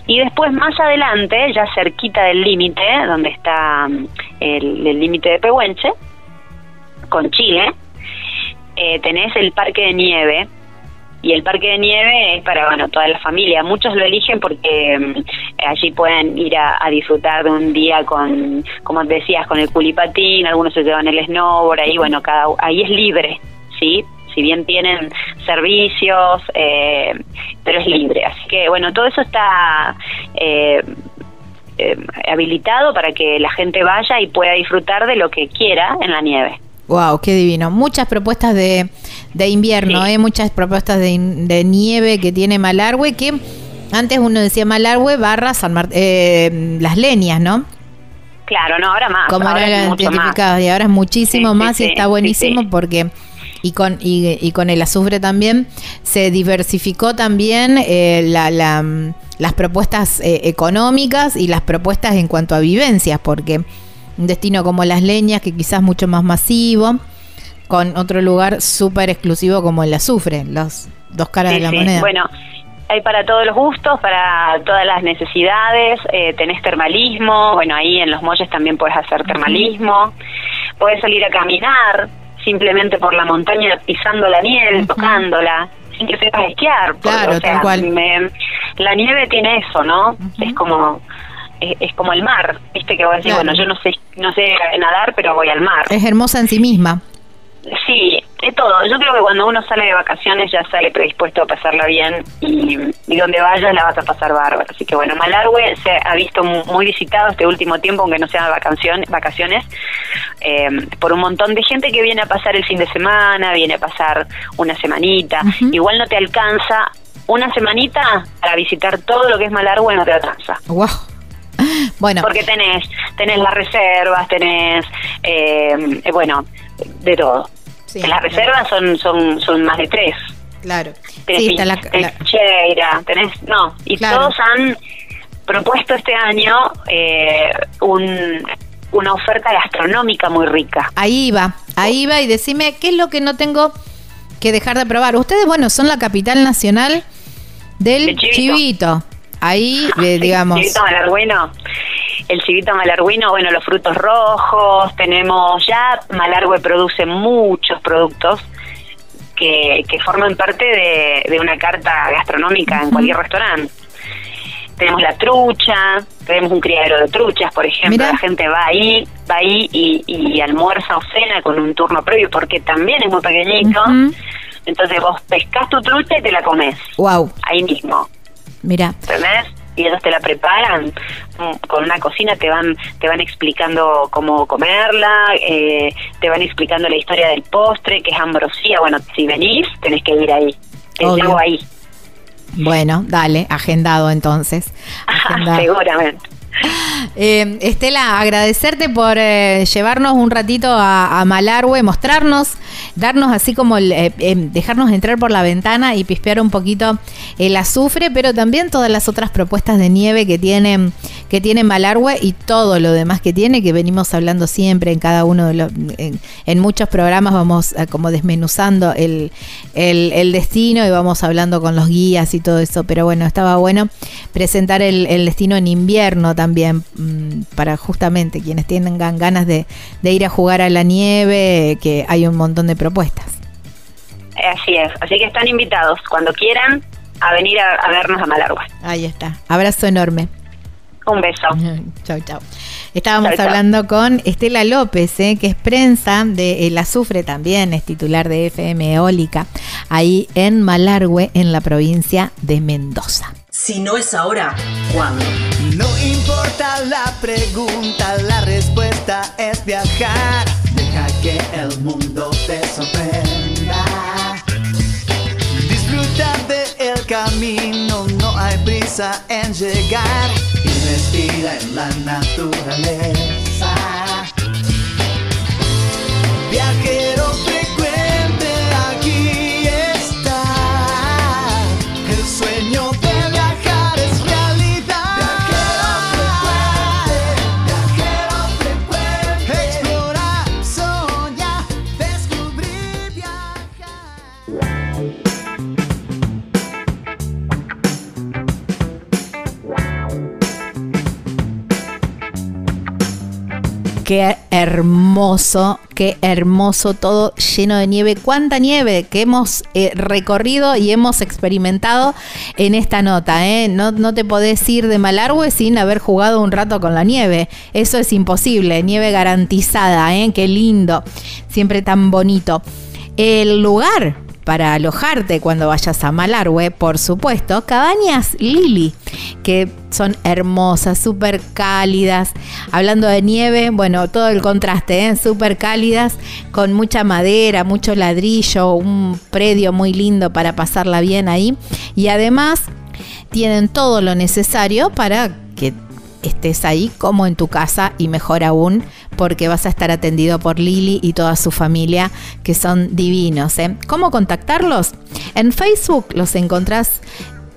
Y después más adelante, ya cerquita del límite, donde está mm, el límite de Pehuenche, con Chile, eh, tenés el parque de nieve, y el parque de nieve es para bueno toda la familia. Muchos lo eligen porque mm, allí pueden ir a, disfrutar de un día con como decías con el culipatín algunos se llevan el snowboard ahí bueno cada ahí es libre sí si bien tienen servicios eh, pero es libre. Así que bueno todo eso está eh, eh, habilitado para que la gente vaya y pueda disfrutar de lo que quiera en la nieve Wow, qué divino. Muchas propuestas de, de invierno, ¿eh? muchas propuestas de, de, nieve que tiene Malargüe, que antes uno decía Malargüe barra San eh, las leñas, ¿no? Claro, no, ahora más. Como ahora era identificado, y ahora es muchísimo más y está buenísimo porque y con y, y, con el azufre también se diversificó también eh, la, la, las propuestas eh, económicas y las propuestas en cuanto a vivencias porque un destino como Las Leñas, que quizás mucho más masivo, con otro lugar súper exclusivo como el azufre, los dos caras de la moneda. Bueno, hay para todos los gustos, para todas las necesidades, eh, tenés termalismo, bueno, ahí en los molles también puedes hacer termalismo, puedes salir a caminar simplemente por la montaña pisando la nieve, tocándola, sin que sepas esquiar. claro, tal cual. la nieve tiene eso, ¿no? Es como es, como el mar, viste que vos decís, bueno, yo no sé, no sé nadar, pero voy al mar. Es hermosa en sí misma. Sí, es todo. Yo creo que cuando uno sale de vacaciones ya sale predispuesto a pasarla bien y, donde vayas la vas a pasar bárbaro. Así que bueno, Malargüe se ha visto muy visitado este último tiempo, aunque no sean vacaciones, vacaciones eh, por un montón de gente que viene a pasar el fin de semana, viene a pasar una semanita. Igual no te alcanza una semanita para visitar todo lo que es Malargüe, no te alcanza. Wow. Bueno. Porque tenés, tenés las reservas, tenés, eh, eh, bueno, de todo. las reservas son, son, son más de tres. Claro. Tenés, sí, la, Cheira, tenés, no, y todos han propuesto este año eh, un, una oferta gastronómica muy rica. Ahí va, ahí va y decime qué es lo que no tengo que dejar de probar. Ustedes, bueno, son la capital nacional del chivito. Ahí, digamos. El chivito malarguino. El chivito malarguino, bueno, los frutos rojos, tenemos ya, Malargüe produce muchos productos que, que forman parte de, una carta gastronómica en cualquier restaurante. Tenemos la trucha, tenemos un criadero de truchas, por ejemplo, la gente va ahí, va ahí y, y, almuerza o cena con un turno previo porque también es muy pequeñito Entonces vos pescas tu trucha y te la comes. Wow. Ahí mismo. Mira. ¿Entendés? y ellos te la preparan mm, con una cocina te van te van explicando cómo comerla eh, te van explicando la historia del postre que es ambrosía. Bueno si venís tenés que ir ahí. Te llevo ahí. Bueno dale agendado entonces. Seguramente eh, Estela, agradecerte por eh, llevarnos un ratito a, Malargüe, mostrarnos, darnos así como eh, dejarnos entrar por la ventana y pispear un poquito el azufre, pero también todas las otras propuestas de nieve que tiene, que tiene Malargüe y todo lo demás que tiene, que venimos hablando siempre en cada uno de los, en, muchos programas vamos como desmenuzando el, el, destino y vamos hablando con los guías y todo eso, pero bueno, estaba bueno presentar el, el destino en invierno también mm, para justamente quienes tengan ganas de, ir a jugar a la nieve, que hay un montón de propuestas. Así es, así que están invitados cuando quieran a venir a, vernos a Malargua. Ahí está, abrazo enorme. Un beso. chau, chau. Estábamos hablando con Estela López, eh, que es prensa de El Azufre también, es titular de FM Eólica, ahí en Malargüe, en la provincia de Mendoza. Si no es ahora, ¿cuándo? No importa la pregunta, la respuesta es viajar. Deja que el mundo te sorprenda. Disfruta del camino, no hay prisa en llegar. Respira en la naturaleza. Viajero Qué hermoso, qué hermoso, todo lleno de nieve. Cuánta nieve que hemos eh, recorrido y hemos experimentado en esta nota. ¿eh? No, no te podés ir de Malargüe sin haber jugado un rato con la nieve. Eso es imposible. Nieve garantizada, ¿eh? qué lindo. Siempre tan bonito. El lugar para alojarte cuando vayas a Malargüe, por supuesto, cabañas Lili, que son hermosas, súper cálidas. Hablando de nieve, bueno, todo el contraste, ¿eh? súper cálidas, con mucha madera, mucho ladrillo, un predio muy lindo para pasarla bien ahí. Y además tienen todo lo necesario para que estés ahí como en tu casa y mejor aún porque vas a estar atendido por Lili y toda su familia que son divinos. ¿eh? ¿Cómo contactarlos? En Facebook los encontrás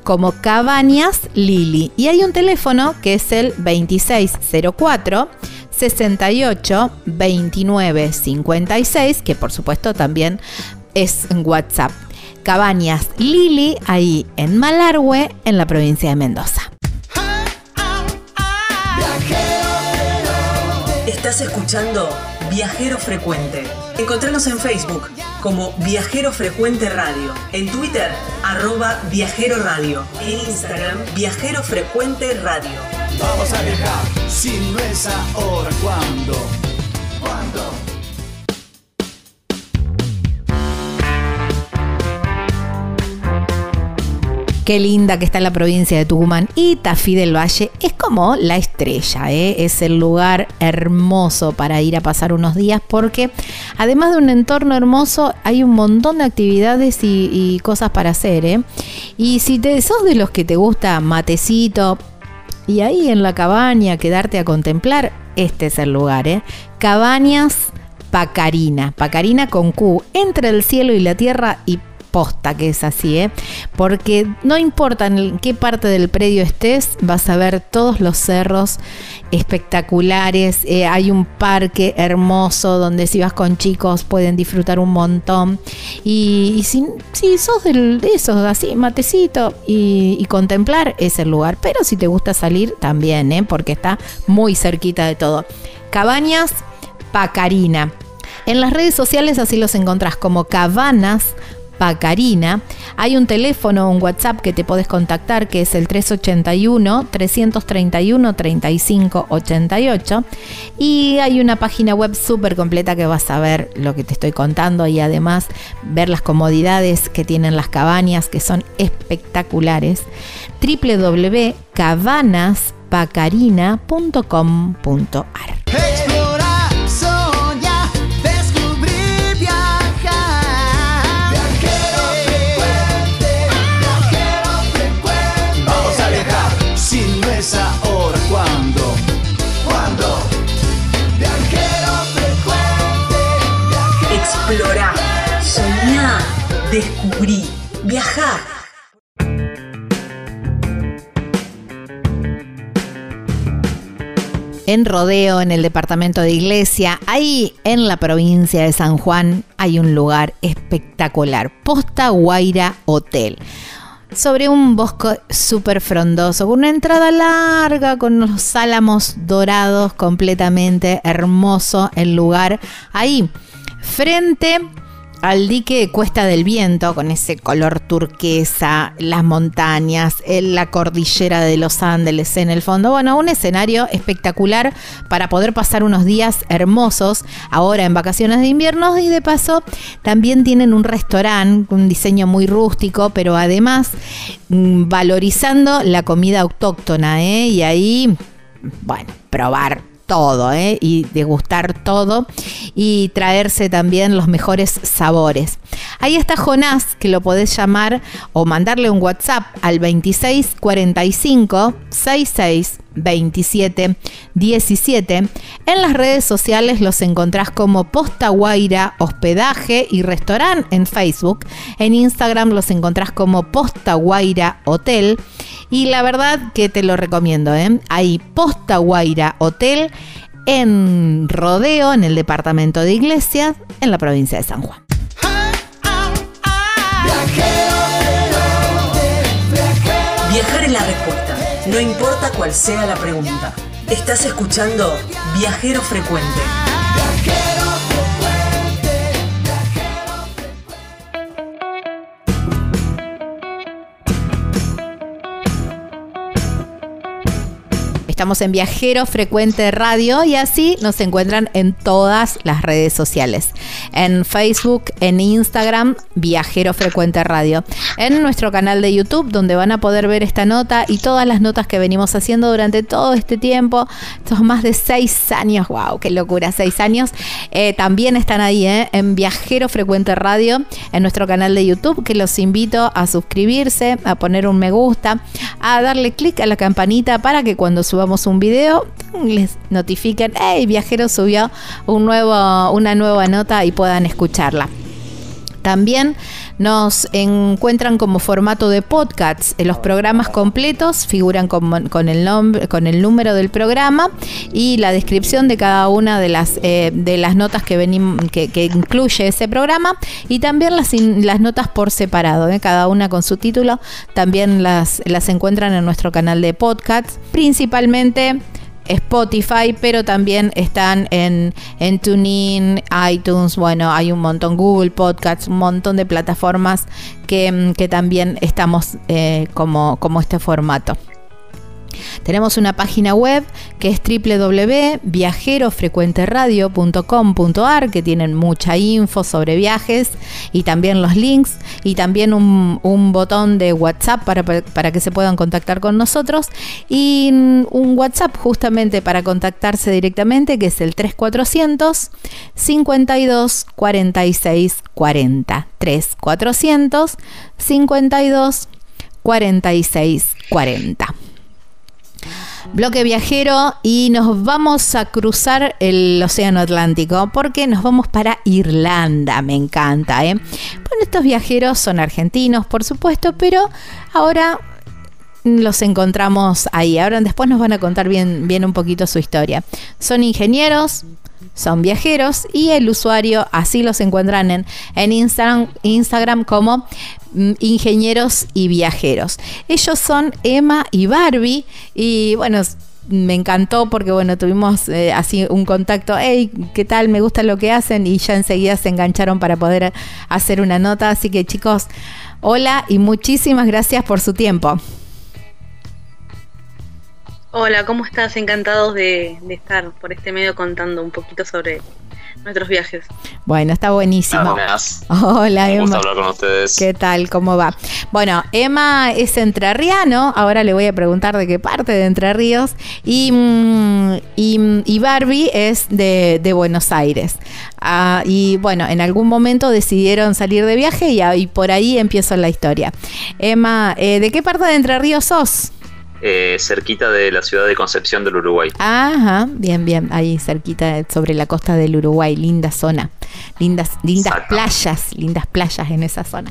como Cabañas Lili y hay un teléfono que es el 2604 68 29 56 que por supuesto también es en WhatsApp. Cabañas Lili ahí en Malargüe en la provincia de Mendoza. Estás escuchando Viajero Frecuente. Encontranos en Facebook como Viajero Frecuente Radio, en Twitter arroba Viajero Radio, en Instagram Viajero Frecuente Radio. Vamos a viajar, si no es ahora, ¿cuándo? ¿Cuándo? Qué linda que está la provincia de Tucumán. Y Tafí del Valle es como la estrella, ¿eh? es el lugar hermoso para ir a pasar unos días porque además de un entorno hermoso hay un montón de actividades y, cosas para hacer. ¿eh? Y si te sos de los que te gusta matecito y ahí en la cabaña quedarte a contemplar, este es el lugar. ¿eh? Cabañas Pacarina, Pacarina con Q, entre el cielo y la tierra y posta que es así, ¿eh? porque no importa en qué parte del predio estés, vas a ver todos los cerros espectaculares, eh, hay un parque hermoso donde si vas con chicos pueden disfrutar un montón y, si, sos de esos así, matecito y, contemplar es el lugar, pero si te gusta salir también, ¿eh? porque está muy cerquita de todo. Cabañas Pacarina. En las redes sociales así los encontrás como Cabanas Pacarina. Hay un teléfono, un WhatsApp que te podés contactar que es el 381-331-3588 y hay una página web súper completa que vas a ver lo que te estoy contando y además ver las comodidades que tienen las cabañas que son espectaculares. www.cabanaspacarina.com.ar descubrí, viajá. En Rodeo, en el departamento de Iglesia, ahí en la provincia de San Juan, hay un lugar espectacular, Posta Guaira Hotel. Sobre un bosque súper frondoso, con una entrada larga, con los álamos dorados, completamente hermoso el lugar. Ahí, frente al dique Cuesta del Viento, con ese color turquesa, las montañas, la cordillera de los Andes en el fondo. Bueno, un escenario espectacular para poder pasar unos días hermosos ahora en vacaciones de invierno y de paso también tienen un restaurante, un diseño muy rústico, pero además mm, valorizando la comida autóctona, ¿eh? Y ahí, bueno, probar todo ¿eh? y degustar todo y traerse también los mejores sabores. Ahí está Jonás, que lo podés llamar o mandarle un WhatsApp al 2645 66 27 17. En las redes sociales los encontrás como Posta Guaira Hospedaje y Restaurante en Facebook. En Instagram los encontrás como Posta Guaira Hotel. Y la verdad que te lo recomiendo, ¿eh? Ahí Posta Guaira Hotel en Rodeo, en el departamento de Iglesias, en la provincia de San Juan. Viajar es la respuesta, no importa cuál sea la pregunta. Estás escuchando Viajero Frecuente. Estamos en Viajero Frecuente Radio y así nos encuentran en todas las redes sociales. En Facebook, en Instagram, Viajero Frecuente Radio. En nuestro canal de YouTube, donde van a poder ver esta nota y todas las notas que venimos haciendo durante todo este tiempo. Estos más de seis años. ¡Wow! ¡Qué locura! Seis años. Eh, también están ahí ¿eh? en Viajero Frecuente Radio, en nuestro canal de YouTube, que los invito a suscribirse, a poner un me gusta, a darle clic a la campanita para que cuando subamos un video les notifiquen, hey, viajero subió un nuevo, una nueva nota y puedan escucharla. También nos encuentran como formato de podcasts. Los programas completos figuran con, el nombre, con el número del programa y la descripción de cada una de las, eh, de las notas que, venim, que, que, incluye ese programa y también las, las notas por separado, ¿eh? cada una con su título. También las, las encuentran en nuestro canal de podcasts, principalmente Spotify, pero también están en, en TuneIn, iTunes, bueno, hay un montón, Google Podcasts, un montón de plataformas que, que también estamos eh, como, como este formato. Tenemos una página web que es www.viajerofrecuenteradio.com.ar que tienen mucha info sobre viajes y también los links y también un, botón de WhatsApp para, para, que se puedan contactar con nosotros. Y un WhatsApp justamente para contactarse directamente que es el 3400 52 46 40 3400 52 46 40 bloque viajero y nos vamos a cruzar el Océano Atlántico porque nos vamos para Irlanda, me encanta. ¿eh? Bueno, estos viajeros son argentinos, por supuesto, pero ahora los encontramos ahí. Ahora después nos van a contar bien, bien un poquito su historia. Son ingenieros, son viajeros y el usuario así los encuentran en, en Instagram, como mm, ingenieros y viajeros. Ellos son Emma y Barbie y bueno, me encantó porque, bueno, tuvimos eh, así un contacto, hey, ¿qué tal? Me gusta lo que hacen y ya enseguida se engancharon para poder hacer una nota. Así que chicos, hola y muchísimas gracias por su tiempo. Hola, ¿cómo estás? Encantados de, de estar por este medio contando un poquito sobre nuestros viajes. Bueno, está buenísimo. Buenas. Hola, gusto Emma. hablar con ustedes. ¿Qué tal? ¿Cómo va? Bueno, Emma es entrerriano, ahora le voy a preguntar de qué parte de Entre Ríos, y, mm, y, y Barbie es de, de Buenos Aires. Ah, y bueno, en algún momento decidieron salir de viaje y, ahí- por ahí empieza la historia. Emma, eh, ¿de qué parte de Entre Ríos sos? Eh, cerquita de la ciudad de Concepción del Uruguay. Ajá, bien, bien, ahí cerquita sobre la costa del Uruguay, linda zona, lindas, lindas Exacto. playas, lindas playas en esa zona.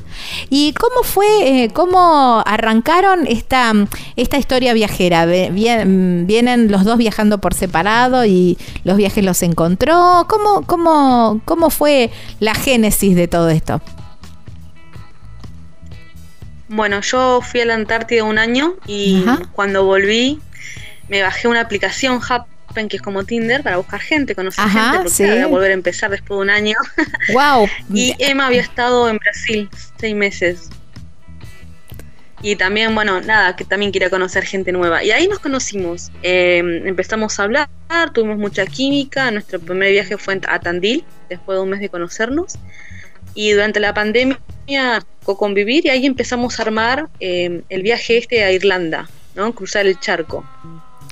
¿Y cómo fue, eh, cómo arrancaron esta, esta historia viajera? Bien- ¿Vienen los dos viajando por separado y los viajes los encontró? ¿Cómo, cómo, cómo fue la génesis de todo esto? Bueno, yo fui a la Antártida un año y Ajá. cuando volví me bajé una aplicación Happen que es como Tinder para buscar gente, conocer Ajá, gente, porque sí. voy a volver a empezar después de un año. ¡Wow! Y Emma había estado en Brasil seis meses. Y también, bueno, nada, que también quería conocer gente nueva. Y ahí nos conocimos. Eh, empezamos a hablar, tuvimos mucha química. Nuestro primer viaje fue a Tandil, después de un mes de conocernos. Y durante la pandemia convivir y ahí empezamos a armar eh, el viaje este a Irlanda, ¿no? Cruzar el charco.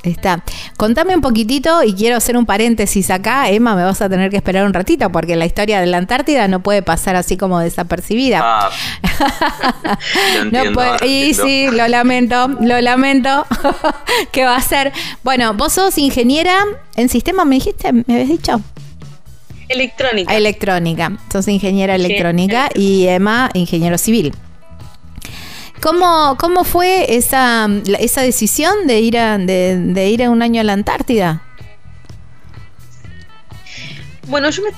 Está. Contame un poquitito y quiero hacer un paréntesis acá. Emma, me vas a tener que esperar un ratito porque la historia de la Antártida no puede pasar así como desapercibida. Ah, No entiendo. puede- y entiendo. sí, lo lamento, lo lamento. ¿Qué va a ser? Bueno, vos sos ingeniera en sistema, me dijiste, me habías dicho. Electrónica. Electrónica. Sos ingeniera Sí, electrónica y Emma, ingeniero civil. ¿Cómo, cómo fue esa, esa decisión de ir, a, de, de ir a un año a la Antártida? Bueno, yo me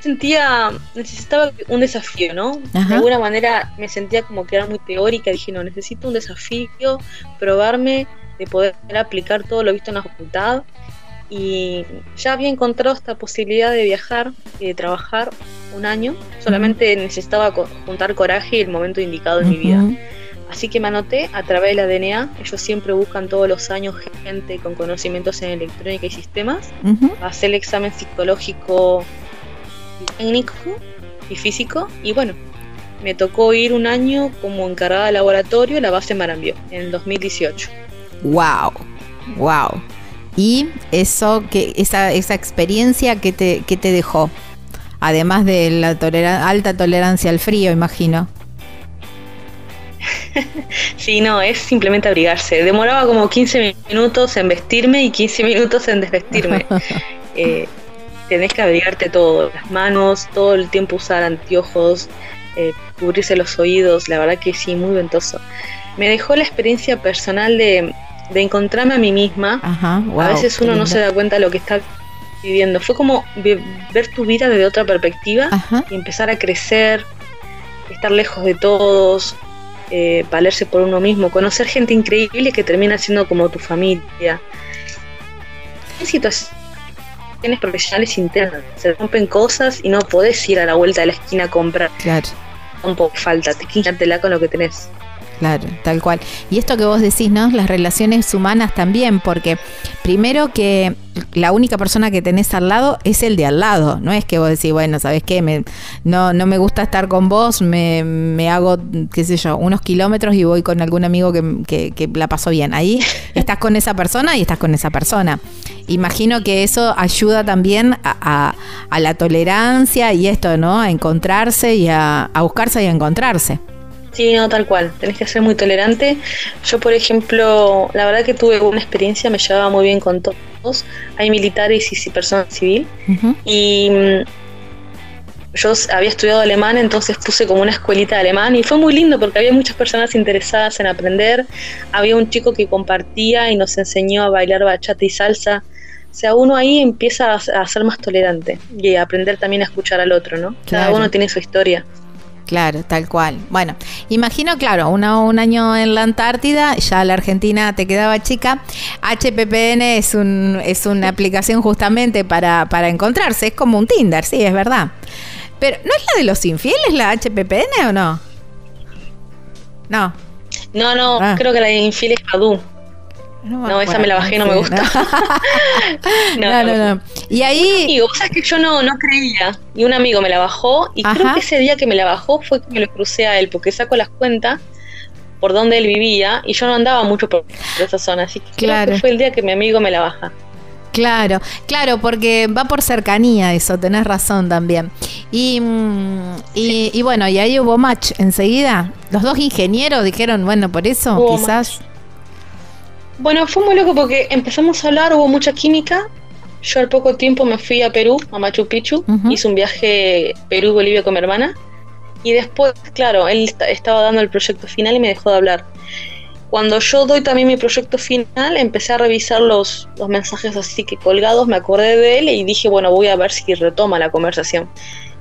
sentía, necesitaba un desafío, ¿no? Ajá. De alguna manera me sentía como que era muy teórica, dije, no, necesito un desafío, probarme, de poder aplicar todo lo visto en la facultad. Y ya había encontrado esta posibilidad de viajar y de trabajar un año, solamente necesitaba juntar coraje y el momento indicado en mi vida. Así que me anoté a través de la DNA, ellos siempre buscan todos los años gente con conocimientos en electrónica y sistemas. Ujú. hacer el examen psicológico técnico y físico. Y bueno me tocó ir un año como encargada de laboratorio. En la base Marambio en el 2018 Wow, wow. Y eso, que esa, esa experiencia que te, que te dejó, además de la tolera- alta tolerancia al frío, imagino. sí no es simplemente abrigarse. Demoraba como 15 minutos en vestirme y 15 minutos en desvestirme. Eh, tenés que abrigarte todo las manos todo el tiempo usar anteojos eh, cubrirse los oídos. La verdad que sí muy ventoso. Me dejó la experiencia personal de, de encontrarme a mí misma Ajá, wow. a veces uno no se da cuenta de lo que está viviendo. Fue como ver tu vida desde otra perspectiva Ajá. y empezar a crecer, estar lejos de todos, eh, valerse por uno mismo, conocer gente increíble que termina siendo como tu familia. Hay situaciones profesionales internas, se rompen cosas y no podés ir a la vuelta de la esquina a comprar. Claro. Un poco falta, te ingeniártela con lo que tenés. Claro, tal cual. Y esto que vos decís, ¿no? Las relaciones humanas también, porque primero que la única persona que tenés al lado es el de al lado. No es que vos decís, bueno, ¿sabes qué? Me, no, no me gusta estar con vos, me, me hago, qué sé yo, unos kilómetros y voy con algún amigo que, que, que la pasó bien. Ahí estás con esa persona y estás con esa persona. Imagino que eso ayuda también a, a- a la tolerancia y esto, ¿no? A encontrarse y a, a buscarse y a encontrarse. Sí, no, tal cual. Tenés que ser muy tolerante. Yo, por ejemplo, la verdad que tuve una experiencia, me llevaba muy bien con todos. Hay militares y personas civil. Y mm, yo había estudiado alemán, entonces puse como una escuelita de alemán y fue muy lindo porque había muchas personas interesadas en aprender. Había un chico que compartía y nos enseñó a bailar bachata y salsa. O sea, uno ahí empieza a, a ser más tolerante y a aprender también a escuchar al otro, ¿no? Cada uno tiene su historia. Claro, tal cual. Bueno, imagino, claro, una- un año en la Antártida, ya la Argentina te quedaba chica. HPPN es, un, es una aplicación justamente para, para encontrarse, es como un Tinder, sí, es verdad. Pero, ¿no es la de los infieles la HPPN o no? No. No, no, Ah. creo que la de infiel es Badu. No, esa me la bajé, no me gusta. No, no, no. Y ahí. Y vos sabés que yo no, no creía. Y un amigo me la bajó. Y creo que ese día que me la bajó fue que me lo crucé a él, porque saco las cuentas por donde él vivía. Y yo no andaba mucho por esa zona. Así que creo Claro. que fue el día que mi amigo me la baja. Claro, claro, porque va por cercanía eso, tenés razón también. Y, mm, y, y bueno, y ahí hubo match enseguida. Los dos ingenieros dijeron, bueno, por eso Hubo quizás. Bueno, fue muy loco porque empezamos a hablar, hubo mucha química. Yo al poco tiempo me fui a Perú, a Machu Picchu. Hice un viaje Perú-Bolivia con mi hermana. Y después, claro, él esta- estaba dando el proyecto final y me dejó de hablar. Cuando yo doy también mi proyecto final, empecé a revisar los, los mensajes así que colgados, me acordé de él y dije, bueno, voy a ver si retoma la conversación.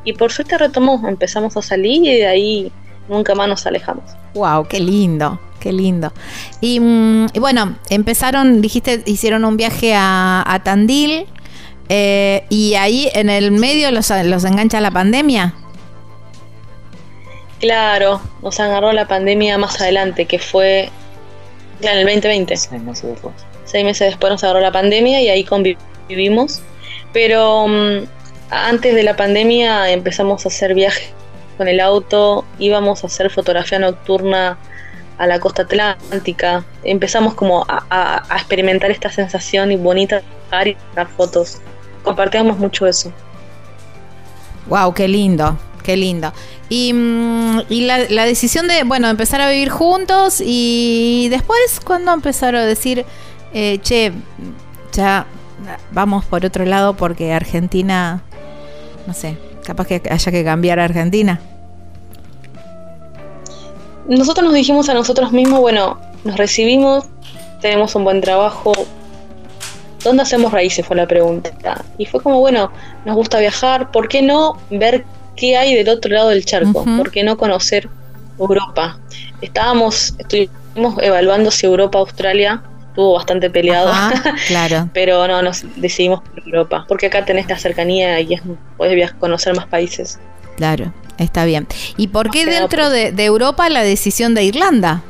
Y por suerte retomó, empezamos a salir y de ahí nunca más nos alejamos. Wow, qué lindo, qué lindo. Y, mm, y bueno, empezaron, dijiste, hicieron un viaje a, a Tandil. eh, y ahí en el medio los, los engancha la pandemia. Claro, nos agarró la pandemia más adelante, que fue claro, en el 2020. Seis meses después. Seis meses después nos agarró la pandemia y ahí convivimos. Pero mm, antes de la pandemia empezamos a hacer viajes con el auto, íbamos a hacer fotografía nocturna a la costa atlántica. Empezamos como a, experimentar esta sensación y bonita y sacar fotos. Compartíamos mucho eso. Wow, qué lindo, qué lindo. Y, mm, la decisión de, bueno, empezar a vivir juntos y después, cuando empezaron a decir, eh, che, ya vamos por otro lado porque Argentina, no sé, capaz que haya que cambiar a Argentina? Nosotros nos dijimos a nosotros mismos, bueno, nos recibimos, tenemos un buen trabajo. ¿Dónde hacemos raíces? Fue la pregunta. Y fue como, bueno, nos gusta viajar, ¿por qué no ver qué hay del otro lado del charco? ¿Por qué no conocer Europa? Estábamos, estuvimos evaluando si Europa, Australia, estuvo bastante peleado. Ajá, claro. Pero no, nos decidimos por Europa, porque acá tenés la cercanía y es, podés conocer más países. Claro, está bien. ¿Y por qué dentro de, de Europa la decisión de Irlanda?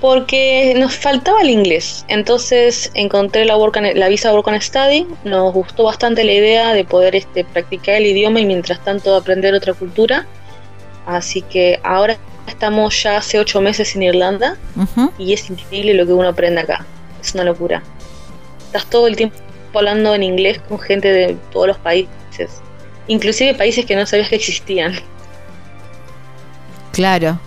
Porque nos faltaba el inglés. Entonces encontré la, work and- la visa Work and Study. Nos gustó bastante la idea de poder este, practicar el idioma y mientras tanto aprender otra cultura. Así que ahora estamos ya hace ocho meses en Irlanda y es increíble lo que uno aprende acá. Es una locura. Estás todo el tiempo hablando en inglés con gente de todos los países. Inclusive países que no sabías que existían. Claro.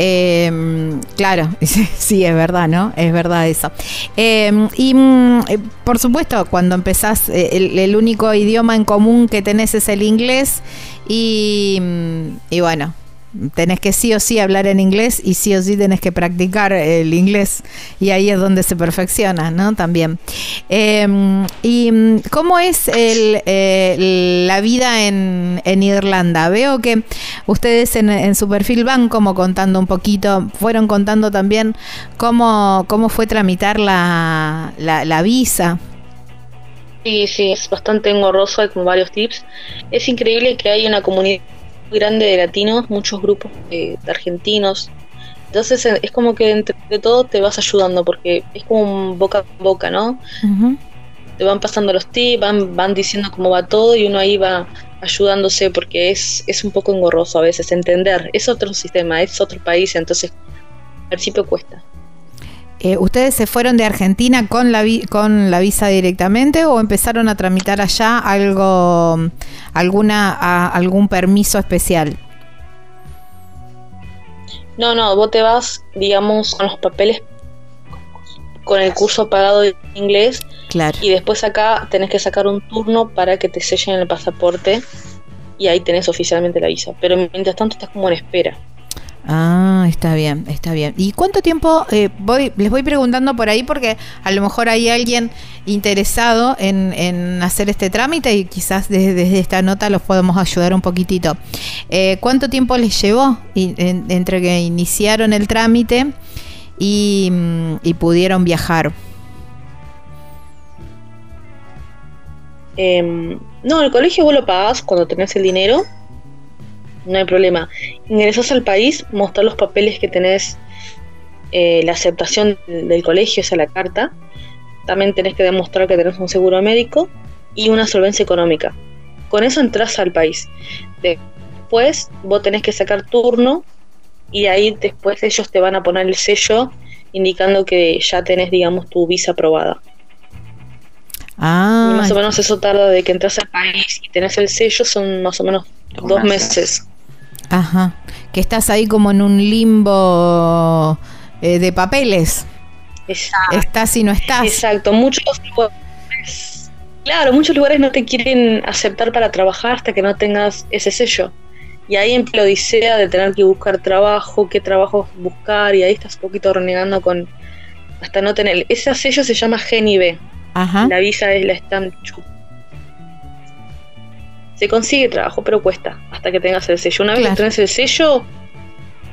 Eh, claro, sí, es verdad, ¿no? Es verdad eso. Eh, y mm, eh, por supuesto, cuando empezás, eh, el, el único idioma en común que tenés es el inglés y, mm, y bueno, tenés que sí o sí hablar en inglés y sí o sí tenés que practicar el inglés y ahí es donde se perfecciona, ¿no? También. Eh, ¿Y mm, cómo es el, eh, la vida en, en Irlanda? Veo que ustedes en, en su perfil van como contando un poquito, fueron contando también cómo, cómo fue tramitar la, la, la visa. Sí, sí, es bastante engorroso, hay como varios tips. Es increíble que hay una comunidad grande de latinos, muchos grupos eh, de argentinos. Entonces eh, es como que entre de todo te vas ayudando porque es como un boca a boca, ¿no? Te van pasando los tips, van, van diciendo cómo va todo y uno ahí va ayudándose porque es, es un poco engorroso a veces entender. Es otro sistema, es otro país, entonces al principio cuesta. Eh, ¿Ustedes se fueron de Argentina con la, vi- con la visa directamente o empezaron a tramitar allá algo, alguna, a- algún permiso especial? No, no, vos te vas, digamos, con los papeles, con el curso pagado de inglés Claro. y después acá tenés que sacar un turno para que te sellen el pasaporte y ahí tenés oficialmente la visa. Pero mientras tanto estás como en espera. Ah, está bien, está bien. ¿Y cuánto tiempo eh, voy? Les voy preguntando por ahí porque a lo mejor hay alguien interesado en, hacer este trámite y quizás desde, esta nota los podemos ayudar un poquitito. Eh, ¿Cuánto tiempo les llevó entre que iniciaron el trámite y, mm, pudieron viajar? Em, no, el colegio vos lo pagás cuando tenés el dinero, no hay problema. Ingresás al país, mostrar los papeles que tenés, eh, la aceptación del del colegio, esa es la carta. También tenés que demostrar que tenés un seguro médico y una solvencia económica. Con eso entras al país. Después vos tenés que sacar turno y ahí después ellos te van a poner el sello indicando que ya tenés, digamos, tu visa aprobada. Ah, Y más o menos eso tarda de que entras al país y tenés el sello, son más o menos dos meses. Ajá. Que estás ahí como en un limbo eh, de papeles. Estás y no estás. Exacto, muchos lugares, claro, muchos lugares no te quieren aceptar para trabajar hasta que no tengas ese sello. Y ahí empieza la odisea de tener que buscar trabajo, qué trabajo buscar, y ahí estás un poquito renegando con hasta no tener. Ese sello se llama GNIB. Ajá. La visa es la Stamp. Se consigue trabajo, pero cuesta hasta que tengas el sello. Una vez Claro. que tenés el sello,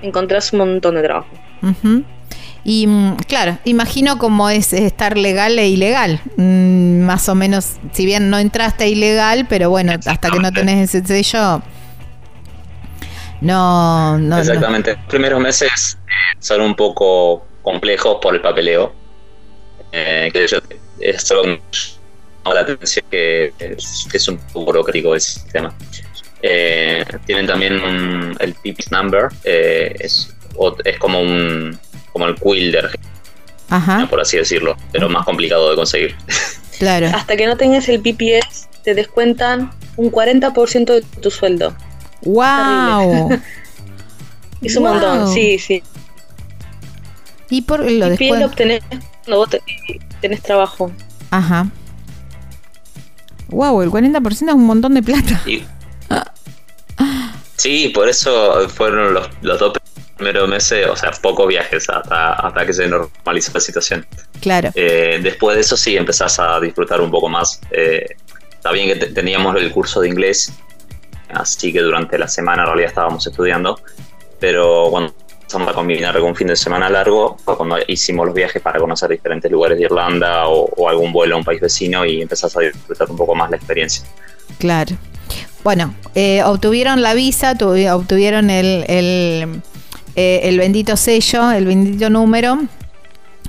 encontrás un montón de trabajo. Y mm, claro, imagino cómo es estar legal e ilegal. Mm, más o menos, si bien no entraste ilegal, pero bueno, hasta que no tenés ese sello, no, no, no. Exactamente. Los primeros meses eh, son un poco complejos por el papeleo. Eh, que yo- es la atención que es, que es un poco burocrático el sistema. Eh, tienen también un- el PIPS number, eh, es, es como un como el quill de Argentina, Ajá, por así decirlo, pero más complicado de conseguir. claro. Hasta que no tengas el PPS, te descuentan un 40% de tu sueldo. ¡Wow! Es un Wow. montón, sí, sí. Y por lo PPS lo después. obtenés cuando vos te- tenés trabajo. Ajá. Wow, el 40% es un montón de plata. Y- sí, por eso fueron los, los dos primeros meses, o sea, pocos viajes hasta, hasta que se normalizó la situación. Claro. Eh, después de eso sí empezás a disfrutar un poco más. Eh, está bien que te- teníamos el curso de inglés, así que durante la semana en realidad estábamos estudiando, pero cuando empezamos a combinar un fin de semana largo fue cuando hicimos los viajes para conocer diferentes lugares de Irlanda o, algún vuelo a un país vecino y empezás a disfrutar un poco más la experiencia. Claro. Bueno, eh, obtuvieron la visa, tuvi- obtuvieron el, el, eh, el bendito sello, el bendito número.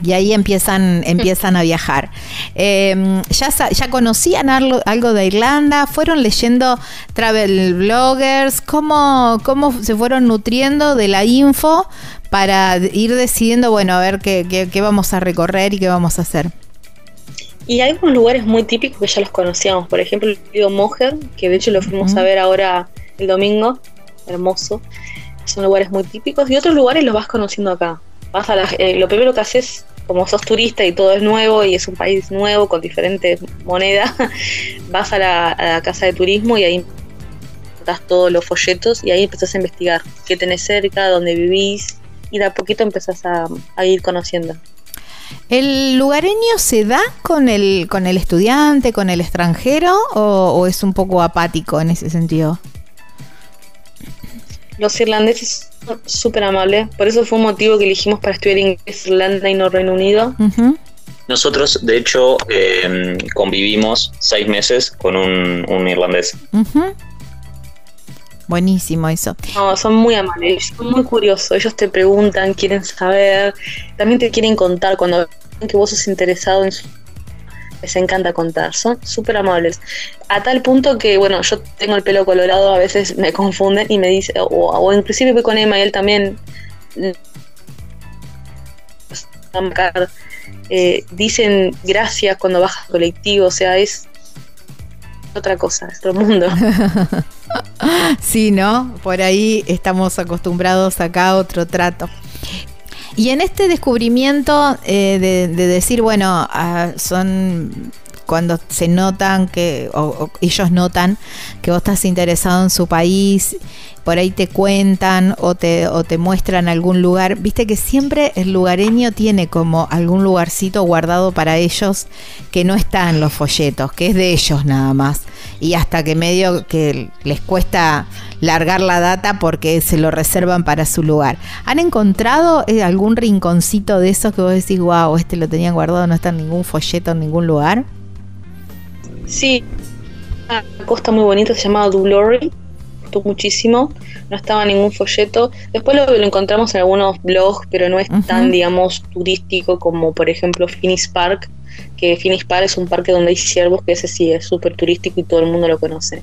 Y ahí empiezan, empiezan a viajar. Eh, ya, ya conocían algo, algo de Irlanda, fueron leyendo travel bloggers, cómo, cómo se fueron nutriendo de la info para ir decidiendo, bueno, a ver qué, qué- qué vamos a recorrer y qué vamos a hacer. Y hay algunos lugares muy típicos que ya los conocíamos. Por ejemplo, el río Moher, que de hecho lo fuimos a ver ahora el domingo. Hermoso. Son lugares muy típicos. Y otros lugares los vas conociendo acá. Vas a la- eh, lo primero que haces, como sos turista y todo es nuevo y es un país nuevo con diferentes monedas, vas a la, casa de turismo y ahí das todos los folletos y ahí empezás a investigar qué tenés cerca, dónde vivís y de a poquito empezás a, ir conociendo. ¿El lugareño se da con el, con el estudiante, con el extranjero o es un poco apático en ese sentido? Los irlandeses son súper amables, por eso fue un motivo que elegimos para estudiar inglés Irlanda y no Reino Unido. Nosotros, de hecho, eh, convivimos seis meses con un, un irlandés. Buenísimo eso. No, son muy amables, son muy curiosos, ellos te preguntan, quieren saber, también te quieren contar cuando ven que vos sos interesado en su... Les encanta contar, son súper amables. A tal punto que, bueno, yo tengo el pelo colorado, a veces me confunden y me dicen, o, o inclusive voy con Emma y él también eh, dicen gracias cuando bajas colectivo, o sea, es otra cosa, es otro mundo. Sí, ¿no? Por ahí estamos acostumbrados acá a otro trato. Y en este descubrimiento eh, de, de decir, bueno, ah, son cuando se notan que, o, o ellos notan que vos estás interesado en su país, por ahí te cuentan o te, o te muestran algún lugar. Viste que siempre el lugareño tiene como algún lugarcito guardado para ellos que no está en los folletos, que es de ellos nada más. Y hasta que medio que les cuesta largar la data porque se lo reservan para su lugar. ¿Han encontrado eh, algún rinconcito de esos que vos decís, wow, este lo tenían guardado, no está en ningún folleto en ningún lugar? Sí, una costa muy bonita, se llamaba Dublory, gustó muchísimo, no estaba en ningún folleto. Después lo, lo encontramos en algunos blogs, pero no es tan, digamos, turístico como, por ejemplo, Phoenix Park, que Phoenix Park es un parque donde hay ciervos, que ese sí es súper turístico y todo el mundo lo conoce.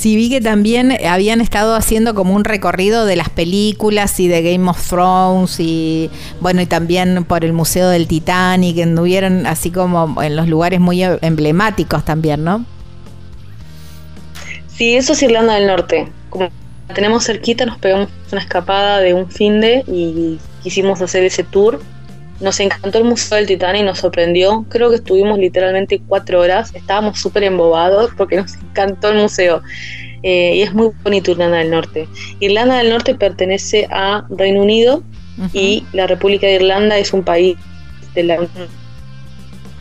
Sí, vi que también habían estado haciendo como un recorrido de las películas y de Game of Thrones y bueno, y también por el Museo del Titanic, anduvieron así como en los lugares muy emblemáticos también, ¿no? Sí, eso es Irlanda del Norte. Como la tenemos cerquita, nos pegamos una escapada de un fin de y quisimos hacer ese tour. Nos encantó el Museo del Titanic, nos sorprendió. Creo que estuvimos literalmente cuatro horas. Estábamos súper embobados porque nos encantó el museo. Eh, y es muy bonito Irlanda del Norte. Irlanda del Norte pertenece a Reino Unido y la República de Irlanda es un país de la